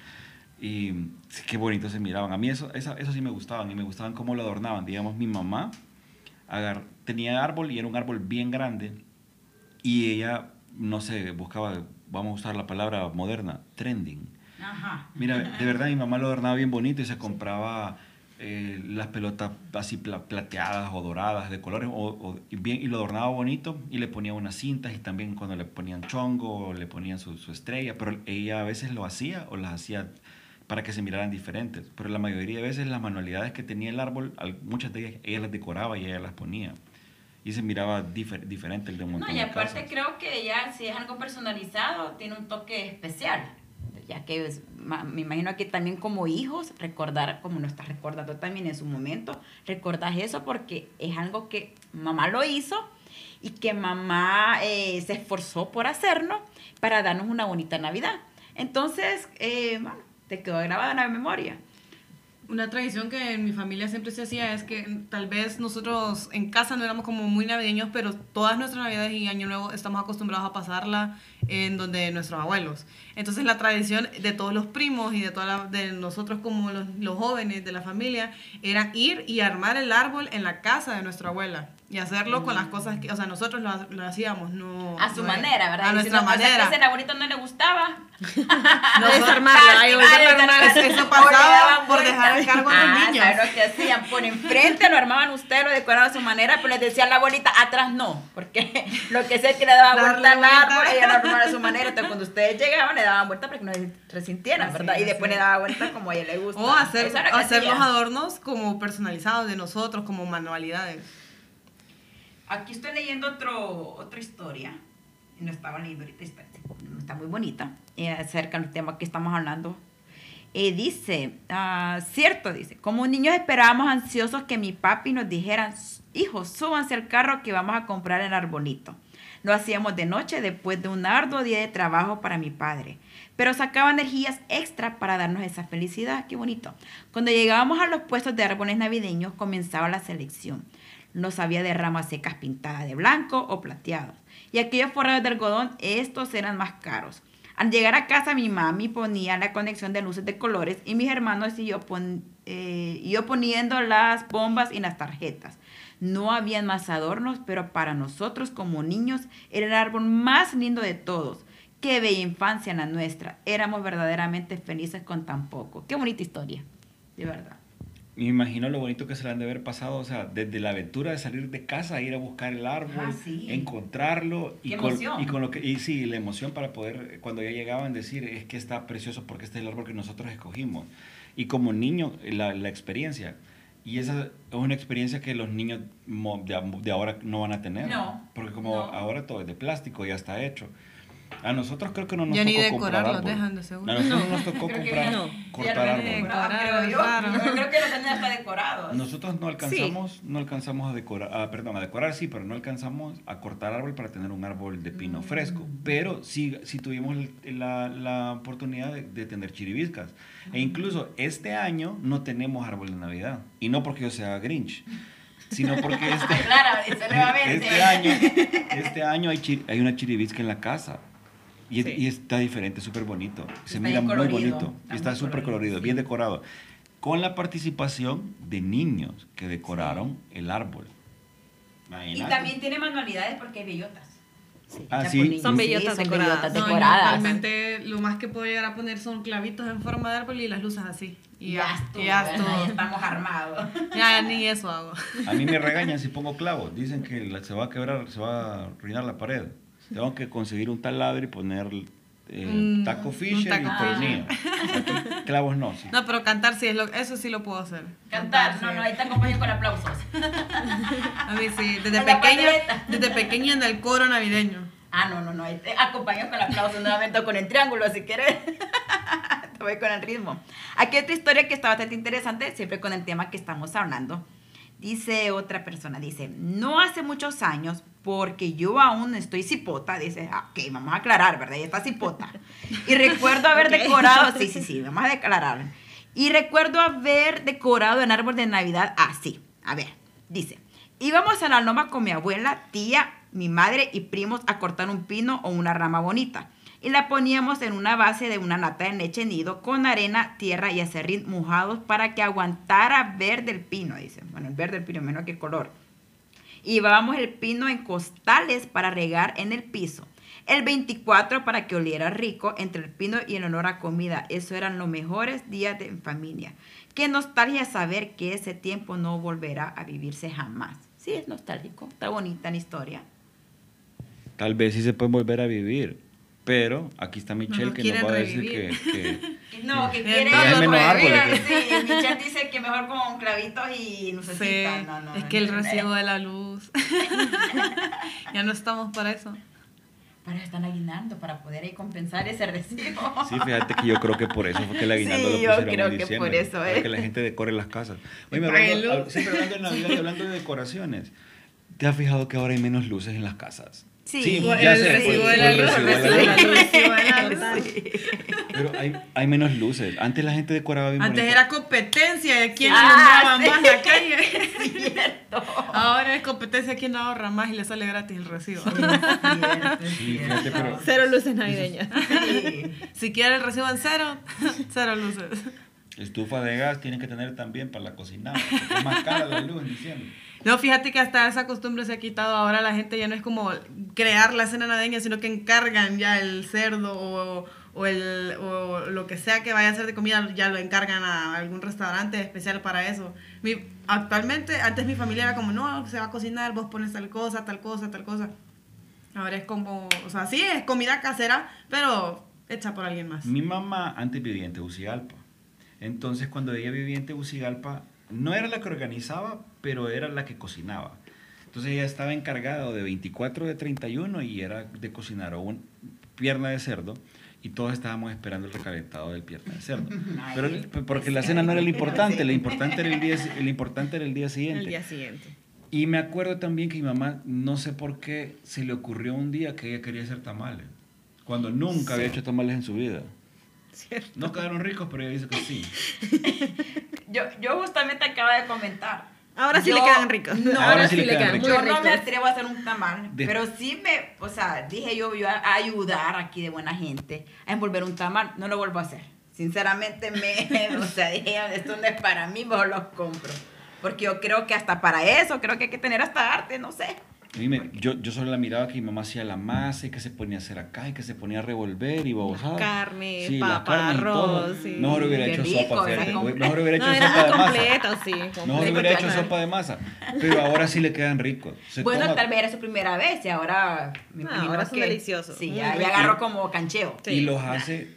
Y sí, qué bonitos se miraban. A mí eso, eso sí me gustaban y me gustaban cómo lo adornaban. Digamos, mi mamá agar- tenía árbol y era un árbol bien grande y ella, no sé, buscaba, vamos a usar la palabra moderna, trending. Ajá. Mira, de verdad mi mamá lo adornaba bien bonito y se compraba eh, las pelotas así pla- plateadas o doradas de colores o, o- y bien, y lo adornaba bonito y le ponía unas cintas y también cuando le ponían chongo le ponían su, su estrella, pero ella a veces lo hacía o las hacía para que se miraran diferentes, pero la mayoría de veces las manualidades que tenía el árbol, muchas de ellas ella las decoraba y ella las ponía y se miraba difer- diferente el de un No, y aparte creo que ya si es algo personalizado, tiene un toque especial. Ya que es- me imagino que también como hijos, recordar, como no estás recordando también en su momento, recordás eso porque es algo que mamá lo hizo y que mamá eh, se esforzó por hacernos para darnos una bonita Navidad. Entonces, eh, bueno, te quedó grabada en la memoria. Una tradición que en mi familia siempre se hacía es que tal vez nosotros en casa no éramos como muy navideños, pero todas nuestras navidades y año nuevo estamos acostumbrados a pasarla en donde nuestros abuelos. Entonces la tradición de todos los primos y de toda la- de nosotros como los, los jóvenes de la familia era ir y armar el árbol en la casa de nuestra abuela y hacerlo con las cosas que, o sea, nosotros lo, lo hacíamos, no A su no- manera, ¿verdad? A Y si nuestra no- o sea, que manera. ese abuelito no le gustaba. No, desarmarlo, ahí. Eso- pasaba por dejar el cargo a los Ah, niños. ¿sabes lo que hacían? Por enfrente lo armaban ustedes, lo decoraban a su manera, pero les decía a la abuelita, atrás no, porque lo que sé es que le Darle vuelta al árbol, ella lo armaba a su manera, entonces cuando ustedes llegaban le daban vuelta para que no se resintieran, Así ¿verdad? Y es, después sí. le daba vuelta como a ella le gusta. O hacer, hacer los adornos como personalizados de nosotros, como manualidades. Aquí estoy leyendo otro, otra historia. No estaba leyendo ahorita, está, está muy bonita. eh, acerca del tema que estamos hablando. Eh, dice, ah, cierto, dice, como niños esperábamos ansiosos que mi papi nos dijera, hijos, súbanse al carro que vamos a comprar el arbolito. Lo hacíamos de noche después de un arduo día de trabajo para mi padre. Pero sacaba energías extra para darnos esa felicidad. Qué bonito. Cuando llegábamos a los puestos de árboles navideños comenzaba la selección. Los había de ramas secas pintadas de blanco o plateados. Y aquellos forrados de algodón, estos eran más caros. Al llegar a casa, mi mami ponía la conexión de luces de colores y mis hermanos y yo, pon- eh, poniendo las bombas y las tarjetas. No habían más adornos, pero para nosotros como niños era el árbol más lindo de todos. Qué bella infancia la nuestra. Éramos verdaderamente felices con tan poco. Qué bonita historia, de verdad. Me imagino lo bonito que se le han de haber pasado, o sea, desde la aventura de salir de casa, ir a buscar el árbol, Ah, sí. encontrarlo y con, y con lo que y sí, la emoción para poder cuando ya llegaban decir es que está precioso porque este es el árbol que nosotros escogimos y como niño la, la experiencia y esa es una experiencia que los niños de, de ahora no van a tener, No, porque como no. ahora todo es de plástico ya está hecho. A nosotros creo que no nos Ya ni tocó comprar decorarlo árbol. dejan de seguro. A nosotros no nos tocó Creo comprar, no. cortar árbol. creo yo. claro. Yo creo que los tenían hasta decorados. Nosotros no alcanzamos, no alcanzamos a decorar, ah, perdón, a decorar sí, pero no alcanzamos a cortar árbol para tener un árbol de pino Mm. fresco. Pero sí, sí tuvimos la, la oportunidad de, de tener chiribiscas. E incluso este año no tenemos árbol de Navidad. Y no porque yo sea Grinch, sino porque este, Claro, este año, este año hay, chi- hay una chiribisca en la casa. Y, Sí. y está diferente, súper bonito. Se Está mira muy bonito. está súper colorido, sí. bien decorado. Con la participación de niños que decoraron el árbol. Y Imagínate. también tiene manualidades porque hay bellotas. Ah, sí. por niños. Son bellotas son decoradas. bellotas No, yo decoradas. realmente lo más que puedo llegar a poner son clavitos en forma de árbol y las luces así. Y ya, estuvo, y ya ¿verdad? estuvo. Ya estamos armados. Ya ni eso hago. A mí me regañan si pongo clavos. Dicen que se va a quebrar, se va a arruinar la pared. Tengo que conseguir un taladro y poner eh, Un- taco Fisher taco y tornillo. Aquí, clavos no. sí. No, pero cantar sí es lo eso sí lo puedo hacer. Cantar, no, sí. no, ahí te acompaño con aplausos. A mí sí, desde En pequeña, desde pequeña en el coro navideño. Ah, no, no, no, ahí te acompaño con aplausos nuevamente o con el triángulo si quieres. Te voy con el ritmo. Aquí otra historia que está bastante interesante, siempre con el tema que estamos hablando. Dice otra persona, dice, no hace muchos años, porque yo aún estoy cipota, dice, ah, ok, vamos a aclarar, ¿verdad? Ella está cipota. Y recuerdo haber decorado, sí, sí, sí, vamos a declarar. Y recuerdo haber decorado el árbol de Navidad así. A ver, dice, íbamos a la loma con mi abuela, tía, mi madre y primos a cortar un pino o una rama bonita. Y la poníamos en una base de una lata de leche nido con arena, tierra y acerrín mojados para que aguantara verde el pino, dice. Bueno, el verde del pino, menos que color. Y llevábamos el pino en costales para regar en el piso. El 24 para que oliera rico entre el pino y el olor a comida. Eso eran los mejores días de familia. Qué nostalgia saber que ese tiempo no volverá a vivirse jamás. Sí, es nostálgico. Está bonita la historia. Tal vez sí se puede volver a vivir. Pero aquí está Michelle que nos va a decir que, revivir. que- No, que quiere menos árboles, Sí, Michelle dice que mejor con clavitos y Sí, lucecitas. No, no, es no, que el no, no. recibo de la luz. ya no estamos para eso. Para eso están aguinando, para poder ahí compensar ese recibo. Sí, fíjate que yo creo que por eso fue que el aguinaldo Sí, lo yo pusieron creo en que diciembre, por eso, Para ¿eh? que la gente decore las casas. Oye, me hablando, hab- siempre hablando de Navidad y hablando de decoraciones. ¿Te has fijado que ahora hay menos luces en las casas? Sí. Ya el sé, recibo por- de por la el luz, recibo de la luz. Pero hay, hay menos luces. Antes la gente decoraba bien Antes bonito. era competencia de quién Ah, sí. más la calle. Cierto. Ahora es competencia de quién ahorra más y le sale gratis el recibo. Sí, fíjate, pero Cero luces navideñas. Si quiere el recibo en cero, cero luces. estufa de gas tienen que tener también para la cocinada. porque Es más cara la luz en diciembre. No, fíjate que hasta esa costumbre se ha quitado. Ahora la gente ya no es como crear la cena navideña, sino que encargan ya el cerdo o, o el, o lo que sea que vaya a ser de comida, ya lo encargan a algún restaurante especial para eso. Mi, actualmente, antes mi familia era como, no, se va a cocinar, vos pones tal cosa, tal cosa, tal cosa. Ahora es como, o sea, sí, es comida casera, pero hecha por alguien más. Mi mamá antes vivía en Tegucigalpa. Entonces, cuando ella vivía en Tegucigalpa, no era la que organizaba, pero era la que cocinaba. Entonces, ella estaba encargada de 24 de 31 y era de cocinar o un pierna de cerdo y todos estábamos esperando el recalentado del pierna de cerdo. Pero porque la cena no era lo importante, lo importante era el día, el importante era el día siguiente. El día siguiente. Y me acuerdo también que mi mamá, no sé por qué, se le ocurrió un día que ella quería hacer tamales. Cuando nunca había hecho tamales en su vida. Cierto. No quedaron ricos, pero ella dice que sí. Yo, yo justamente acaba de comentar. Ahora sí Yo- le quedan ricos. no, Ahora sí le quedan ricos. Yo no me atrevo a hacer un tamal, De- pero sí me, o sea, dije yo, yo a, a ayudar aquí de buena gente a envolver un tamal. No lo vuelvo a hacer. Sinceramente, me, o sea, dije, esto no es para mí, mejor los compro. Porque yo creo que hasta para eso, creo que hay que tener hasta arte, no sé. Dime, yo, yo solo la miraba que mi mamá hacía la masa y que se ponía a hacer acá y que se ponía a revolver y babosadas. carne, Sí, papa, todo. arroz, sí. Mejor hubiera Qué hecho rico, sopa, fíjate. Mejor hubiera hecho No, sopa de masa. completo, sí. Mejor hubiera hecho claro. sopa de masa. Pero ahora sí le quedan ricos. Se bueno, toma- tal vez era su primera vez y ahora me No, imagino ahora son que- deliciosos. Sí, ya, ya agarró como cancheo. Sí. Y los hace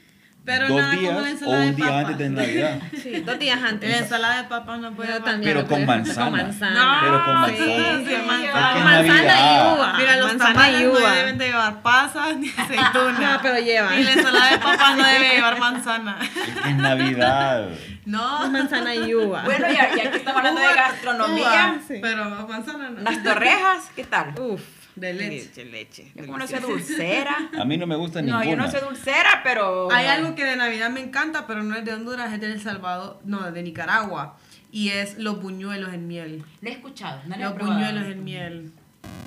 Pero dos nada como la días o ensalada de un día papa. antes de Navidad. Sí, dos días La antes. ensalada de papas no puede también Pero con manzana. Con manzana. Pero con manzana. sí, Sí, manzana. Manzana y uva. Mira, los manzana tamales y no uva. deben de llevar pasas ni aceituna. No, pero llevan. Y la ensalada de papas no debe llevar manzana. Es que es Navidad. No. manzana y uva. Bueno, ya, ya que estamos hablando de Uva, gastronomía, uva, Sí. Pero manzana no. las torrejas, ¿qué tal? Uf, De leche. leche, leche. Yo como no delicioso. dulcera. A mí no me gusta No, ninguna. yo no soy dulcera, pero... Hay algo que de Navidad me encanta, pero no es de Honduras, es de El Salvador, no, de Nicaragua. Y es los buñuelos en miel. No he escuchado, no lo he Los probado. buñuelos en miel.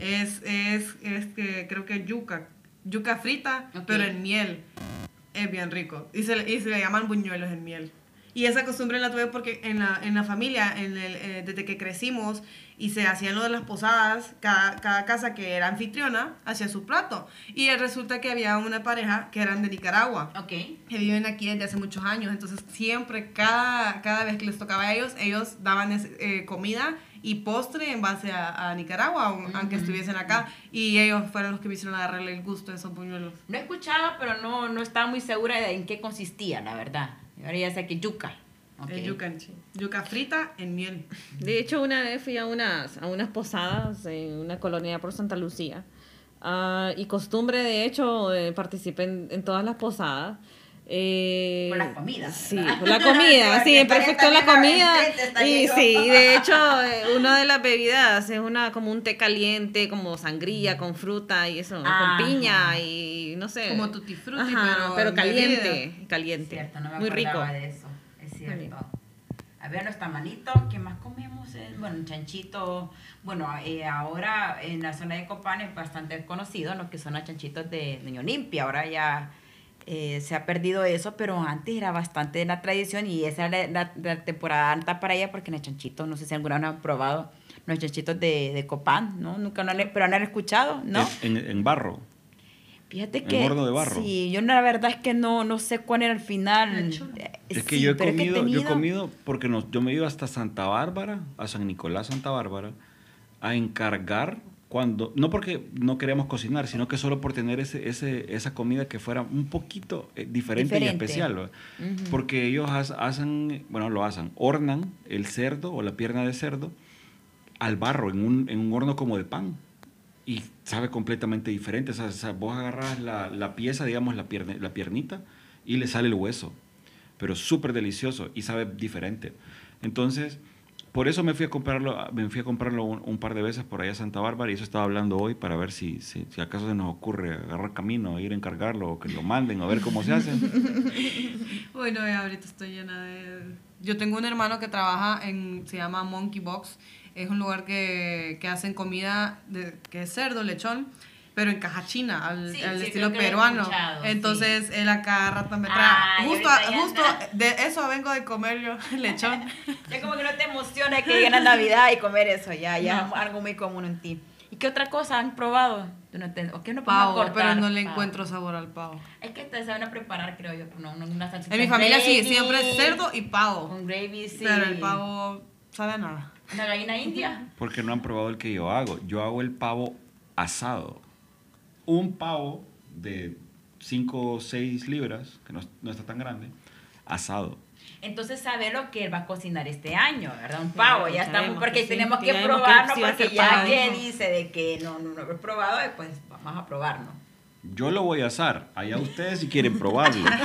Es, es, es que creo que es yuca. Yuca frita, pero en miel. Es bien rico. Y se, y se le llaman buñuelos en miel. Y esa costumbre la tuve porque en la, en la familia, en el, eh, desde que crecimos y se hacían lo de las posadas, cada, cada casa que era anfitriona hacía su plato. Y resulta que había una pareja que eran de Nicaragua Ok. que viven aquí desde hace muchos años. Entonces, siempre, cada, cada vez que les tocaba a ellos, ellos daban ese, eh, comida y postre en base a, a Nicaragua, aun- aunque estuviesen acá. Y ellos fueron los que me hicieron agarrarle el gusto a esos buñuelos. No he escuchado, pero no, no estaba muy segura de en qué consistía, la verdad. Ahora ya sé que yuca. Ok. Es yuca, yuca frita en miel. De hecho, una vez fui a unas, a unas posadas en una colonia por Santa Lucía. Ah, y costumbre, de hecho, eh, participé en, en todas las posadas. Eh, Por la comida, Sí, por la comida, sí, perfecto la comida. Y sí, y de hecho, eh, una de las bebidas es una como un té caliente, como sangría con fruta y eso, con piña y no sé. Como tutti frutti, Ajá, pero en caliente, bebida. caliente. Cierto, no me Muy rico. de eso. Es cierto. A ver, los tamalitos, ¿qué más comemos? Eh, Bueno, un chanchito. Bueno, eh, ahora en la zona de Copán es bastante conocido lo que son los chanchitos de Niño Limpia. Ahora ya eh, se ha perdido eso, pero antes era bastante la tradición y esa era la, la- la temporada alta para ella porque los chanchitos, no sé si alguna vez han probado los chanchitos de, de Copán, ¿no? Nunca lo han, pero no han escuchado, ¿no? En, en barro. Fíjate En que. horno de barro. Sí, yo la verdad es que no, no sé cuál era el final. Eh, Es que sí, yo he pero es que comido, yo he comido, porque nos- yo me iba hasta Santa Bárbara, a San Nicolás, Santa Bárbara, a encargar cuando, no porque no queríamos cocinar, sino que solo por tener ese, ese, esa comida que fuera un poquito eh, diferente, y Diferente. especial. ¿va? Ujú. Porque ellos hacen, bueno, lo hacen, hornan el cerdo o la pierna de cerdo al barro, en un, en un horno como de pan. y sabe completamente diferente. O sea, o sea, vos agarras la, la pieza, digamos, la, pierne- la piernita, y le sale el hueso. Pero súper delicioso y sabe diferente. Entonces, por eso me fui a comprarlo, me fui a comprarlo un, un par de veces por allá a Santa Bárbara y eso estaba hablando hoy para ver si, si, si acaso se nos ocurre agarrar camino, ir a encargarlo o que lo manden, a ver cómo se hace. Uy, no, ya ahorita estoy llena de... Yo tengo un hermano que trabaja en... Se llama Monkey Box. Es un lugar que, que hacen comida de, que es cerdo, lechón, pero en caja china, al, Sí, al sí, estilo peruano. Entonces, él acá rato me trae... Ay, justo justo de eso vengo de comer yo, lechón. Ya como que no te emociona que llegue la Navidad y comer eso, ya, ya No. es algo muy común en ti. ¿Y qué otra cosa han probado? No te- ¿O qué no Pavo, cortar? pero no le Pavo. encuentro sabor al pavo. Es que te saben a preparar, creo yo, no, no, una salsita En mi familia sí, gravy, siempre es cerdo y pavo. Con gravy, sí. Pero el pavo sabe a nada. Una gallina india. Porque no han probado el que yo hago. Yo hago el pavo asado. Un pavo de 5 o 6 libras, que no, no está tan grande, asado. Entonces sabe lo que él va a cocinar este año, ¿verdad? Un pavo, ya sabemos estamos, porque que tenemos que probarlo, porque ya que dice de que no, no, no lo he probado, pues vamos a probarlo. Yo lo voy a asar. Allá ustedes si quieren probarlo.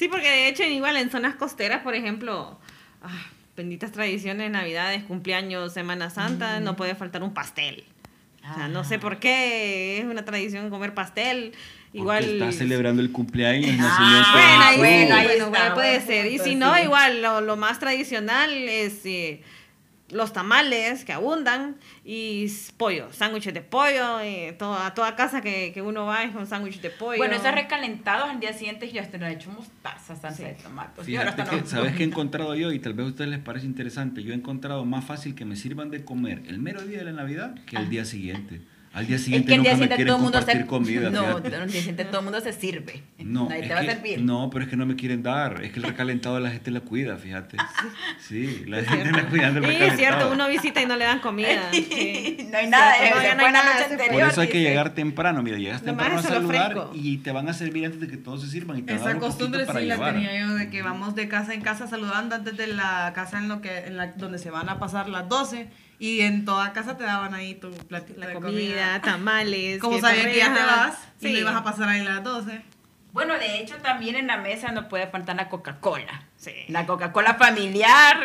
Sí, porque de hecho, igual en zonas costeras, por ejemplo, ah, benditas tradiciones, navidades, cumpleaños, Semana Santa, no puede faltar un pastel. O sea, no sé por qué es una tradición comer pastel. Igual. Porque está celebrando el cumpleaños, Ah, Bueno, ahí, bueno, ahí bueno, está, bueno, puede ser. Y si no, igual lo, lo más tradicional es eh, los tamales que abundan y pollo, sándwiches de pollo. eh, todo- a toda casa que, que uno va es con sándwich de pollo. Bueno, esos recalentados al día siguiente ya he hecho mostaza, salsa Sí. de tomate. Y Fíjate hasta que, no- ¿sabes qué he encontrado yo? Y tal vez a ustedes les parece interesante. Yo he encontrado más fácil que me sirvan de comer el mero día de la Navidad que el día siguiente. Al día Es siguiente que el día nunca me todo el mundo compartir se... comida. no, día siguiente todo el mundo se sirve. No, Nadie es te va a que- servir. no, pero es que no me quieren dar. Es que el recalentado la gente la cuida, fíjate. Sí, la gente la cuida del Sí, recalentado. es cierto, uno visita y no le dan comida. sí. no hay nada, Cierto, eh, no, ya no hay nada, noche anterior. Por eso hay que dice. llegar temprano. Mira, llegas Nomás temprano a saludar y te van a servir antes de que todos se sirvan. Y te a Esa costumbre sí la llevar. tenía yo de que vamos de casa en casa saludando antes de la casa en lo que en la, donde se van a pasar las 12 y en toda casa te daban ahí tu platito La de comida, comida. tamales. Como que sabían que ya te vas y Sí. no ibas a pasar ahí las 12. Bueno, de hecho, también en la mesa no puede faltar la Coca-Cola. Sí. La Coca-Cola familiar,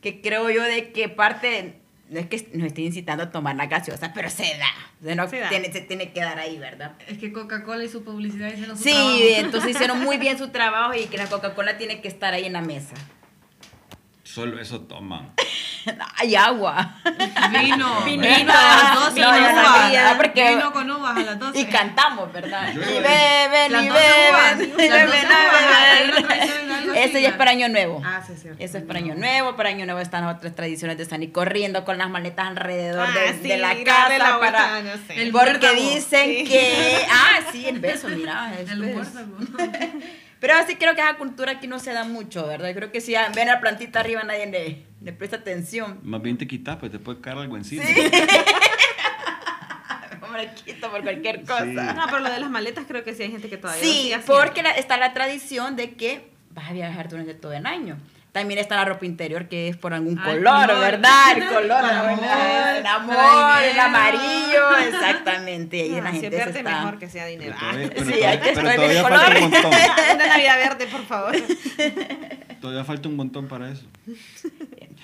que creo yo de que parte, no es que nos esté incitando a tomar la gaseosa, pero se da. O sea, no Se da. Tiene, se tiene que dar ahí, ¿verdad? Es que Coca-Cola y su publicidad hicieron su Sí, trabajo. entonces hicieron muy bien su trabajo y que la Coca-Cola tiene que estar ahí en la mesa. Solo eso toman. Hay agua. Vino. Vinito, Vino a las 12 no, con yo uvas. sabía, porque- Vino con uvas a las 12. Y cantamos, ¿verdad? Yo- y beben, y beben, y beben, Eso ya es ¿no? para Año Nuevo. Ah, sí, es cierto. Eso es para Año Nuevo, para Año Nuevo están las otras tradiciones de salir corriendo con las maletas alrededor de, Ah, de sí, la darle casa la para... no sé. El porque dicen Sí. que... Ah, sí, el beso, mira. el El. Pero sí creo que esa cultura aquí no se da mucho, ¿verdad? Creo que si ven la plantita arriba nadie le, le presta atención. Más bien te quitas, pues te puede caer algo encima. Hombre, quito por cualquier cosa. No, pero lo de las maletas creo que sí hay gente que todavía lo Sí, sigue porque la- está la tradición de que vas a viajar durante todo el año. También está la ropa interior que es por algún Ah, color, color. ¿verdad? El color, amor, el amor, el amarillo, exactamente. Y ahí Ah, la gente siempre se arte está... mejor que sea dinero. Pero todavía, pero Sí, hay que escoger el color. Una Navidad verde, por favor. Todavía falta un montón para eso.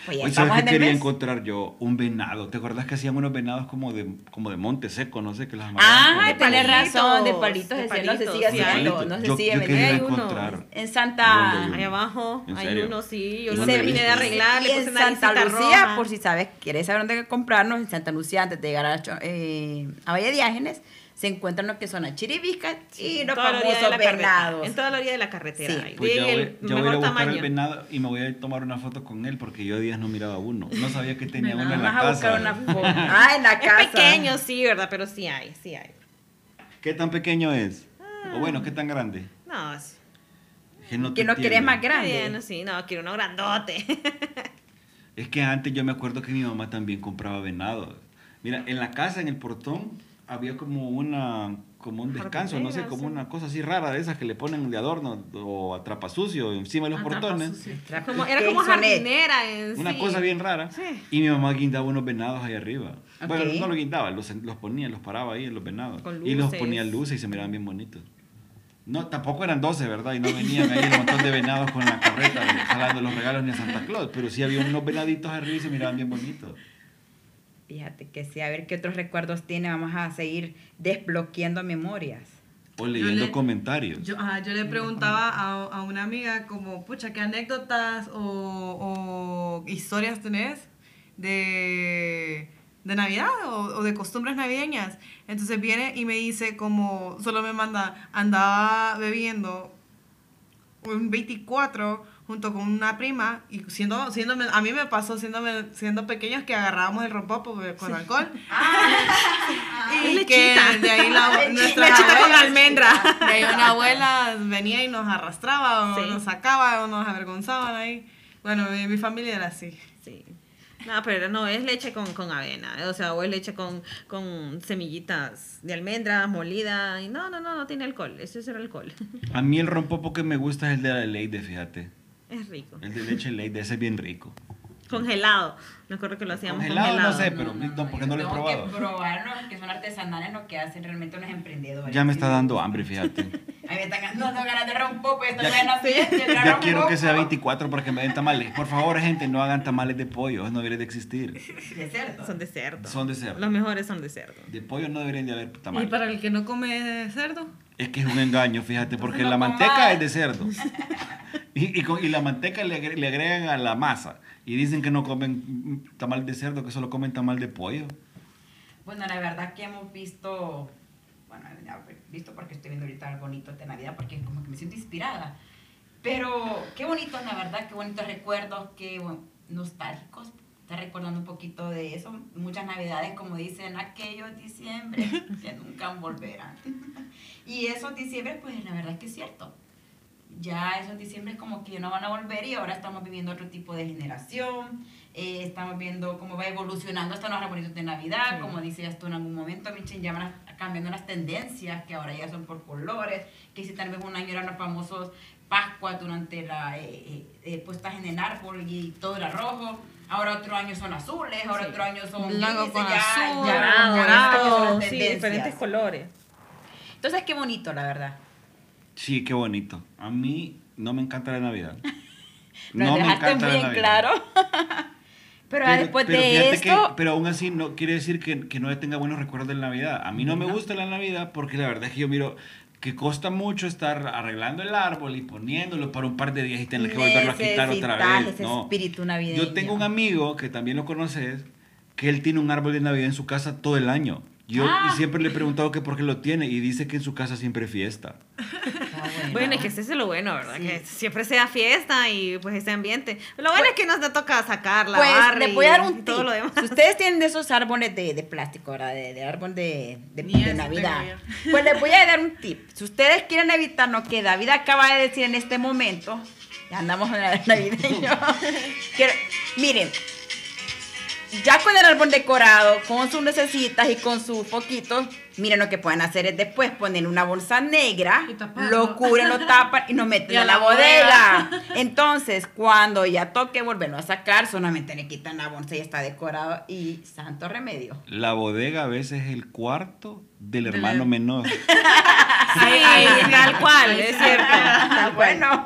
Pues estamos sabes en el quería mes. encontrar yo un venado. ¿Te acuerdas que hacían unos venados como de, como de monte seco? No sé, que las Ah, tenés palitos, razón, de palitos, de decía, no se palitos, sigue haciendo, Palitos. no se yo, sigue yo quería vendiendo. Hay uno. encontrar. En Santa... Ahí abajo ¿En hay uno, sí. Yo ¿Y lo dónde terminé de arreglar, le en puse una Santa Lucía, roja. por si sabes, quieres saber dónde comprarnos, en Santa Lucía, antes de llegar a, eh, a Valle Diágenes, se encuentran lo que son las chiribiscas y En los famosos venados. En toda la orilla de la carretera. Sí. hay. Pues ya voy, el ya voy a buscar tamaño. el venado y me voy a tomar una foto con él porque yo días no miraba uno. No sabía que tenía uno en la Vas a buscar casa. una foto. Ah, en la casa. Es pequeño, sí, ¿verdad? Pero sí hay, sí hay. ¿Qué tan pequeño es? Ah. O bueno, ¿qué tan grande? No, es... Que no, Que no entiendo. más grande. Bien, sí, no, quiero uno grandote. Es que antes yo me acuerdo que mi mamá también compraba venado. Mira, en la casa, en el portón, había como una como un descanso, no sé, como una cosa así rara de esas que le ponen de adorno o atrapasucio encima de los portones. Como, era como jardinera en Una sí. cosa bien rara. Sí. Y mi mamá guindaba unos venados ahí arriba. Bueno, Ok. no los guindaba, los, los ponía, los paraba ahí en los venados. Con Y los ponía luces y se miraban bien bonitos. No, tampoco eran 12, ¿verdad? Y no venían ahí un montón de venados con la carreta jalando los regalos ni a Santa Claus. Pero sí había unos venaditos arriba y se miraban bien bonitos. Fíjate que sí, a ver qué otros recuerdos tiene. Vamos a seguir desbloqueando memorias. O leyendo le- comentarios. Yo, ajá, yo le preguntaba a, a una amiga como, pucha, ¿qué anécdotas o, o historias tenés de, de Navidad o, o de costumbres navideñas? Entonces viene y me dice como, solo me manda, andaba bebiendo un 24 junto con una prima y siendo, siendo a mí me pasó siendo, siendo pequeños que agarrábamos el rompopo con alcohol y Lechita. que de ahí la, nuestra Lechita con abuela- almendra. de ahí una abuela venía y nos arrastraba o Sí. nos sacaba o nos avergonzaban ahí bueno mi, mi familia era así Sí. No, pero no, es leche con, con avena, o sea, o es leche con, con semillitas de almendras molida, y no, no, no, no tiene alcohol, ese es el alcohol. A mí el rompopo que me gusta es el de la Leide, fíjate. Es rico. El de leche Leide, ese es bien rico. Congelado, me acuerdo que lo hacíamos Congelado, congelado. no sé, pero no, porque no lo he probado. que probarlo, que son artesanales lo que hacen realmente los emprendedores. Ya me está dando hambre, fíjate. A mí me están ganando no, tengo ganas de rompopo, estoy Ya- buena fiesta, yo Ya quiero que sea 24 para que me den tamales. Por favor, gente, no hagan tamales de pollo, no debería de existir. De cerdo. Son de cerdo. Son de cerdo. Los mejores son de cerdo. De pollo no deberían de haber y tamales. para el que no come cerdo Es que es un engaño, fíjate, porque no la manteca es de cerdo. Y, y, con- y la manteca le, le agregan a la masa. Y dicen que no comen tamal de cerdo, que solo comen tamal de pollo. Bueno, la verdad que hemos visto, bueno, visto porque estoy viendo ahorita algo bonito de Navidad, porque como que me siento inspirada. Pero qué bonito, la verdad, qué bonitos recuerdos, qué bueno, nostálgicos. Está recordando un poquito de eso. Muchas Navidades, como dicen, aquellos diciembre que nunca volverán. Y esos diciembre, pues la verdad que es cierto. Ya esos diciembre como que no van a volver y ahora estamos viviendo otro tipo de generación. Eh, estamos viendo cómo va evolucionando estos nuevos arbolitos de Navidad. Sí. Como decías tú en algún momento, Michen, ya van a- cambiando las tendencias, que ahora ya son por colores. Que si tal vez un año eran los famosos Pascua durante la eh, eh, eh, puestas en el árbol y todo era rojo. Ahora otro año son azules, ahora Sí. otro año son Blanco con ya- azul, ya- Morado, ya las morado, sí, diferentes colores. Entonces, qué bonito, la verdad. Sí, qué bonito. A mí no me encanta la Navidad. Lo dejaste bien claro. Pero, ah, después pero de esto, que- pero aún así no quiere decir que, que no tenga buenos recuerdos de la Navidad. A mí no me No. gusta la Navidad porque la verdad es que yo miro que cuesta mucho estar arreglando el árbol y poniéndolo para un par de días y tener que volverlo a quitar otra vez. ese No. espíritu navideño. Yo tengo un amigo que también lo conoces, que él tiene un árbol de Navidad en su casa todo el año. Yo Ah. siempre le he preguntado que por qué lo tiene y dice que en su casa siempre fiesta. Ah, Bueno, es que ese es lo bueno, ¿verdad? Sí. Que siempre sea fiesta y pues ese ambiente. Lo bueno es que nos toca sacar la Pues les voy a dar un tip. todo lo demás. Si ustedes tienen de esos árboles de, de plástico, ¿verdad? De, de árbol de, de, de Navidad. Pues les voy a dar un tip. Si ustedes quieren evitar lo que David acaba de decir en este momento, ya andamos en el navideño. Quiero- miren, ya con el árbol decorado, con sus necesitas y con sus foquitos, miren lo que pueden hacer es después poner una bolsa negra, lo cubren, lo tapan y lo meten Y a la la bodega. bodega. Entonces, cuando ya toque volverlo a sacar, solamente le quitan la bolsa y está decorado y santo remedio. La bodega a veces es el cuarto del hermano menor. Sí, tal cual, es cierto. Bueno,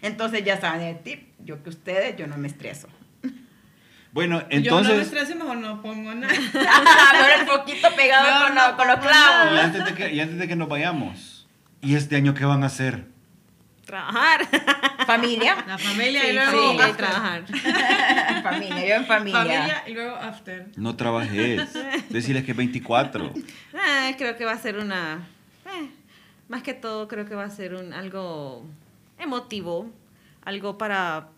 entonces ya saben el tip. Yo que ustedes, yo no me estreso. Bueno, yo no me entonces, y mejor no pongo nada Ahora el poquito pegado No, con, no lo- con los pongo y clavos. antes, de que, y antes de que nos vayamos, ¿y este año qué van a hacer? Trabajar. Familia. la familia Sí, y luego familia y after. trabajar. familia, yo en familia. familia y luego after No trabajes. Decirles que es 24. Ah, creo que va a ser una. eh, más que todo, creo que va a ser un algo emotivo. Algo para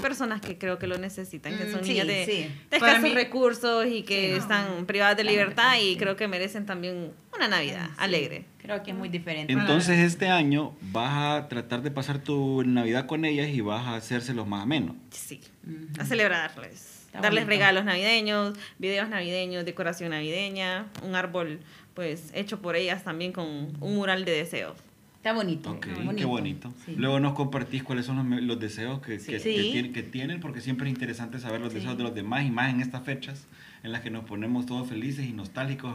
personas que creo que lo necesitan, que Mm, son sí, niñas de, sí. de escasos mí- recursos y que Sí, no. están privadas de libertad y creo que merecen también una Navidad Sí. alegre. Creo que es muy diferente. Entonces este año vas a tratar de pasar tu Navidad con ellas y vas a hacérselos más ameno. Sí, a celebrarles. Está Darles bonito. regalos navideños, videos navideños, decoración navideña, un árbol pues hecho por ellas también con un mural de deseos. Está bonito. Ok, está qué bonito. Sí. Luego nos compartís cuáles son los, los deseos que, que, Sí. que tienen, que tienen, porque siempre es interesante saber los Sí. deseos de los demás y más en estas fechas en las que nos ponemos todos felices y nostálgicos.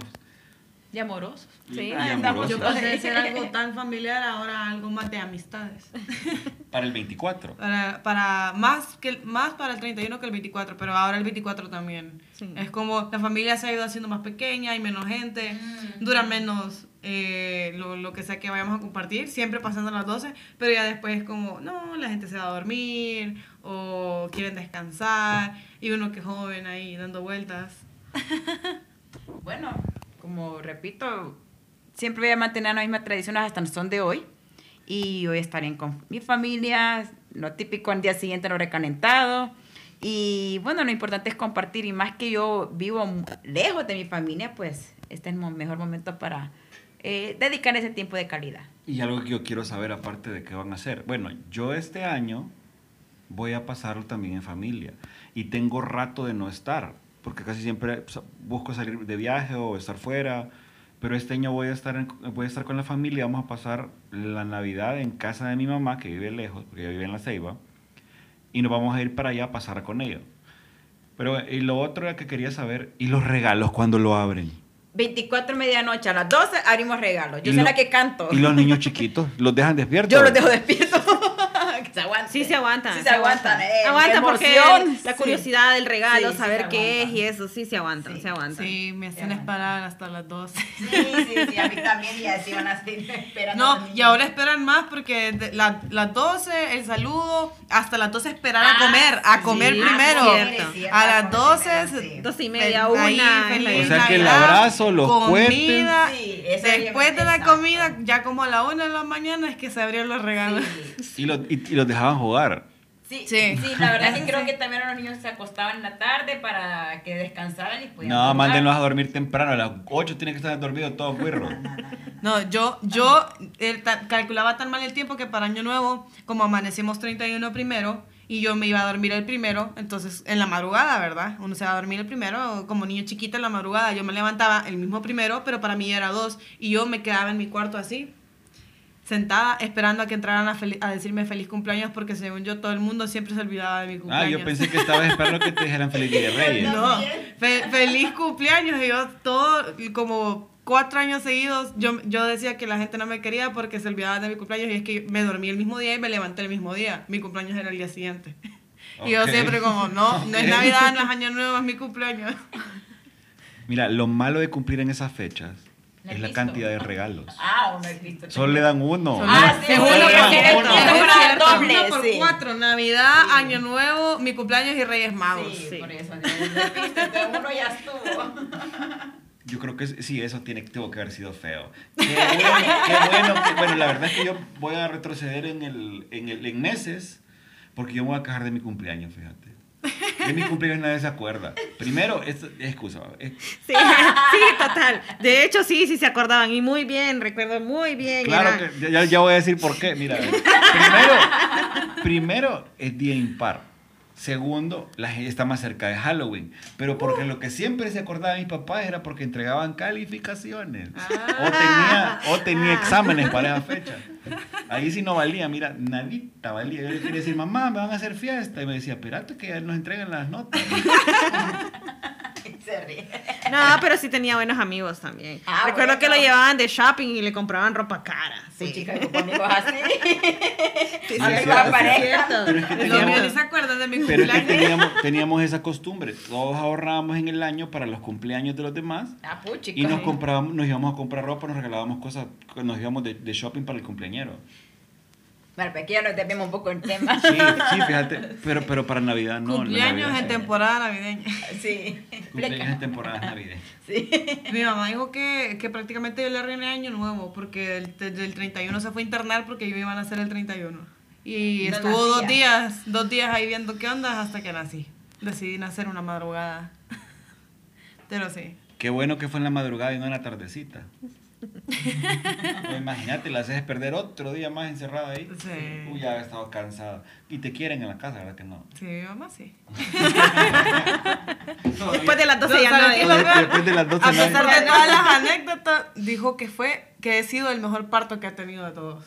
Y amorosos. Sí. y amorosos. Yo pasé de ser algo tan familiar ahora algo más de amistades. Para el 24. Para, para más, que, más para el 31 que el 24, pero ahora el 24 también. Sí. Es como la familia se ha ido haciendo más pequeña, hay menos gente, dura menos eh, lo, lo que sea que vayamos a compartir, siempre pasando las 12, pero ya después es como, no, la gente se va a dormir o quieren descansar y uno que es joven ahí dando vueltas. Bueno, como repito, siempre voy a mantener las mismas tradiciones hasta el son de hoy. Y hoy estaré con mi familia, lo típico al día siguiente lo recalentado. Y bueno, lo importante es compartir. Y más que yo vivo lejos de mi familia, pues este es el mejor momento para eh, dedicar ese tiempo de calidad. Y algo que yo quiero saber aparte de qué van a hacer. Bueno, yo este año voy a pasarlo también en familia y tengo rato de no estar, porque casi siempre busco salir de viaje o estar fuera, pero este año voy a estar voy a estar con la familia, vamos a pasar la Navidad en casa de mi mamá que vive lejos, porque ella vive en La Ceiba, y nos vamos a ir para allá a pasar con ella. Pero y lo otro era que quería saber, ¿y los regalos cuando lo abren? 24 medianoche, a las 12 abrimos regalos. Yo soy la que canto. ¿Y los niños chiquitos? ¿Los dejan despiertos? Yo los dejo despiertos. Se aguanten. Sí se aguantan. Sí se aguantan. eh, Aguanta la porque la sí. curiosidad del regalo, Sí, sí saber qué es aguantan. y eso, sí se aguantan, Sí. se aguantan. Sí, me hacen Ya. esperar hasta las 12. Sí, sí, sí, a mí también y así van a seguir esperando. No, y ahora esperan más porque de la- las 12, el saludo, hasta las 12 esperar Ah, a comer, a sí. comer primero. cierto. Cierto, A las cuando 12, se esperan, sí. Dos y media, una, ahí, feliz O sea que el abrazo, los comida. Sí, Después de la exacto. comida, ya como a la una de la mañana es que se abrieron los regalos. Sí. Y, los- y- y los dejaban jugar. Sí, Sí. sí, la verdad que Eso creo que también los niños se acostaban en la tarde para que descansaran y pudieran No, jugar. mándenlos a dormir temprano. A las 8 tienen que estar dormidos todos cuirros. No, yo, yo eh, ta- calculaba tan mal el tiempo que para Año Nuevo, como amanecimos 31 primero, y yo me iba a dormir el primero, entonces en la madrugada, ¿verdad? Uno se va a dormir el primero, como niño chiquito en la madrugada, yo me levantaba el mismo primero, pero para mí era dos, y yo me quedaba en mi cuarto así, sentada, esperando a que entraran a, fel- a decirme feliz cumpleaños, porque según yo todo el mundo siempre se olvidaba de mi Ah, cumpleaños. yo pensé que estabas esperando que te dijeran feliz día de Reyes. No, fe- feliz cumpleaños. Y yo todo, como cuatro años seguidos, yo, yo decía que la gente no me quería porque se olvidaba de mi cumpleaños y es que me dormí el mismo día y me levanté el mismo día. Mi cumpleaños era el día siguiente. Y yo siempre como, no, no es. Navidad, no es Año Nuevo, es mi cumpleaños. Mira, lo malo de cumplir en esas fechas ¿No es la visto? cantidad de regalos. Ah, uno he visto. Solo le dan uno. Ah, sí, uno doble, uno por sí. cuatro, Navidad, Sí. Año Nuevo, mi cumpleaños y Reyes Magos. Sí, Sí. por eso. Uno ya estuvo. Yo creo que sí, eso tiene, tuvo que haber sido feo. Qué bueno, qué bueno. bueno, la verdad es que yo voy a retroceder en, el, en, el, en meses porque yo me voy a quejar de mi cumpleaños, fíjate. De mi cumpleaños nadie se acuerda. Primero, es excusa. es- Sí, sí, total. De hecho, sí, sí se acordaban. Y muy bien, recuerdo muy bien. Claro era- que ya, ya voy a decir por qué. Mira, primero, primero es día impar. Segundo, la gente está más cerca de Halloween. Pero porque lo que siempre se acordaba de mis papás era porque entregaban calificaciones. O tenía, o tenía exámenes para esa fecha. Ahí sí no valía, mira, nadita valía. Yo le quería decir, mamá, me van a hacer fiesta. Y me decía, espérate que ya nos entreguen las notas. Se ríe. No, pero sí tenía buenos amigos también. Ah, Recuerdo bueno. que lo llevaban de shopping y le compraban ropa cara. Sí, Sí. chica, con amigos así. Sí, Ah, sí, es sí, cierto, pareja. Pero es que teníamos- se acuerdan de mi Pero es que cumpleaños. teníamos, teníamos esa costumbre. Todos ahorrábamos en el año para los cumpleaños de los demás. Ah, puchica. Y nos comprábamos, nos íbamos a comprar ropa, nos regalábamos cosas, nos íbamos de, de shopping para el cumpleañero. Bueno, pero aquí ya nos desviamos un poco el tema. Sí, sí, fíjate, pero, pero para Navidad no. Cumpleaños Navidad en temporada navideña. Sí. Cumpleaños en temporadas navideñas. Sí. Mi mamá dijo que, que prácticamente yo le arruiné año nuevo porque el, desde el 31 se fue a internar porque yo iban a hacer el 31. Y No estuvo dos días, dos días ahí viendo qué onda hasta que nací. Decidí nacer una madrugada. Pero sí. Qué bueno que fue en la madrugada y no en la tardecita. No, imagínate, la haces perder otro día más encerrada ahí. Sí. Uy, ya he estado cansada. Y te quieren en la casa, ¿verdad que no? Sí, mi mamá sí. Después de las 12 No, ya ¿sabes nadie. qué es lo peor? Después de las 12 A pesar nadie- de todas las anécdotas, dijo que fue, que he sido el mejor parto que ha tenido de todos.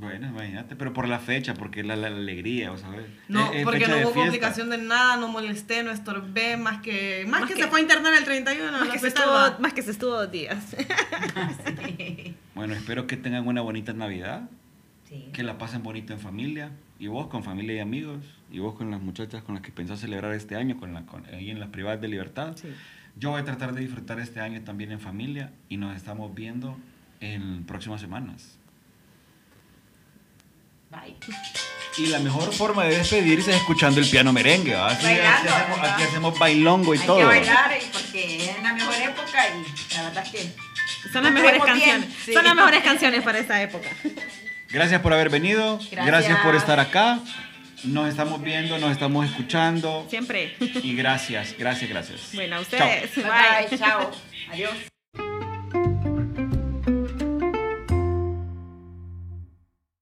Bueno, imagínate, pero por la fecha, porque la, la alegría, ¿o sabes? No, Es- es porque no hubo fiesta. complicación de nada, no molesté, no estorbé, más que, más, Más que, que- se fue a internar el 31. Más la que, se estuvo, más que se estuvo dos días. Bueno, espero que tengan una bonita Navidad, Sí. que la pasen bonito en familia, y vos con familia y amigos, y vos con las muchachas con las que pensás celebrar este año, con la, con, ahí en las privadas de libertad. Sí. Yo voy a tratar de disfrutar este año también en familia, y nos estamos viendo en próximas semanas. Bye. Y la mejor forma de despedirse es escuchando el piano merengue, aquí, Bailando, hacemos, ¿verdad? aquí hacemos bailongo y Hay todo. que bailar porque es la mejor época y la verdad es que Son las mejores canciones. sí. Son las mejores canciones para esta época. Gracias por haber venido. Gracias. Gracias. por estar acá. Nos estamos viendo, nos estamos escuchando. Siempre. Y gracias, gracias, gracias. Bueno, a Chao. ustedes. bye, bye, chao, adiós.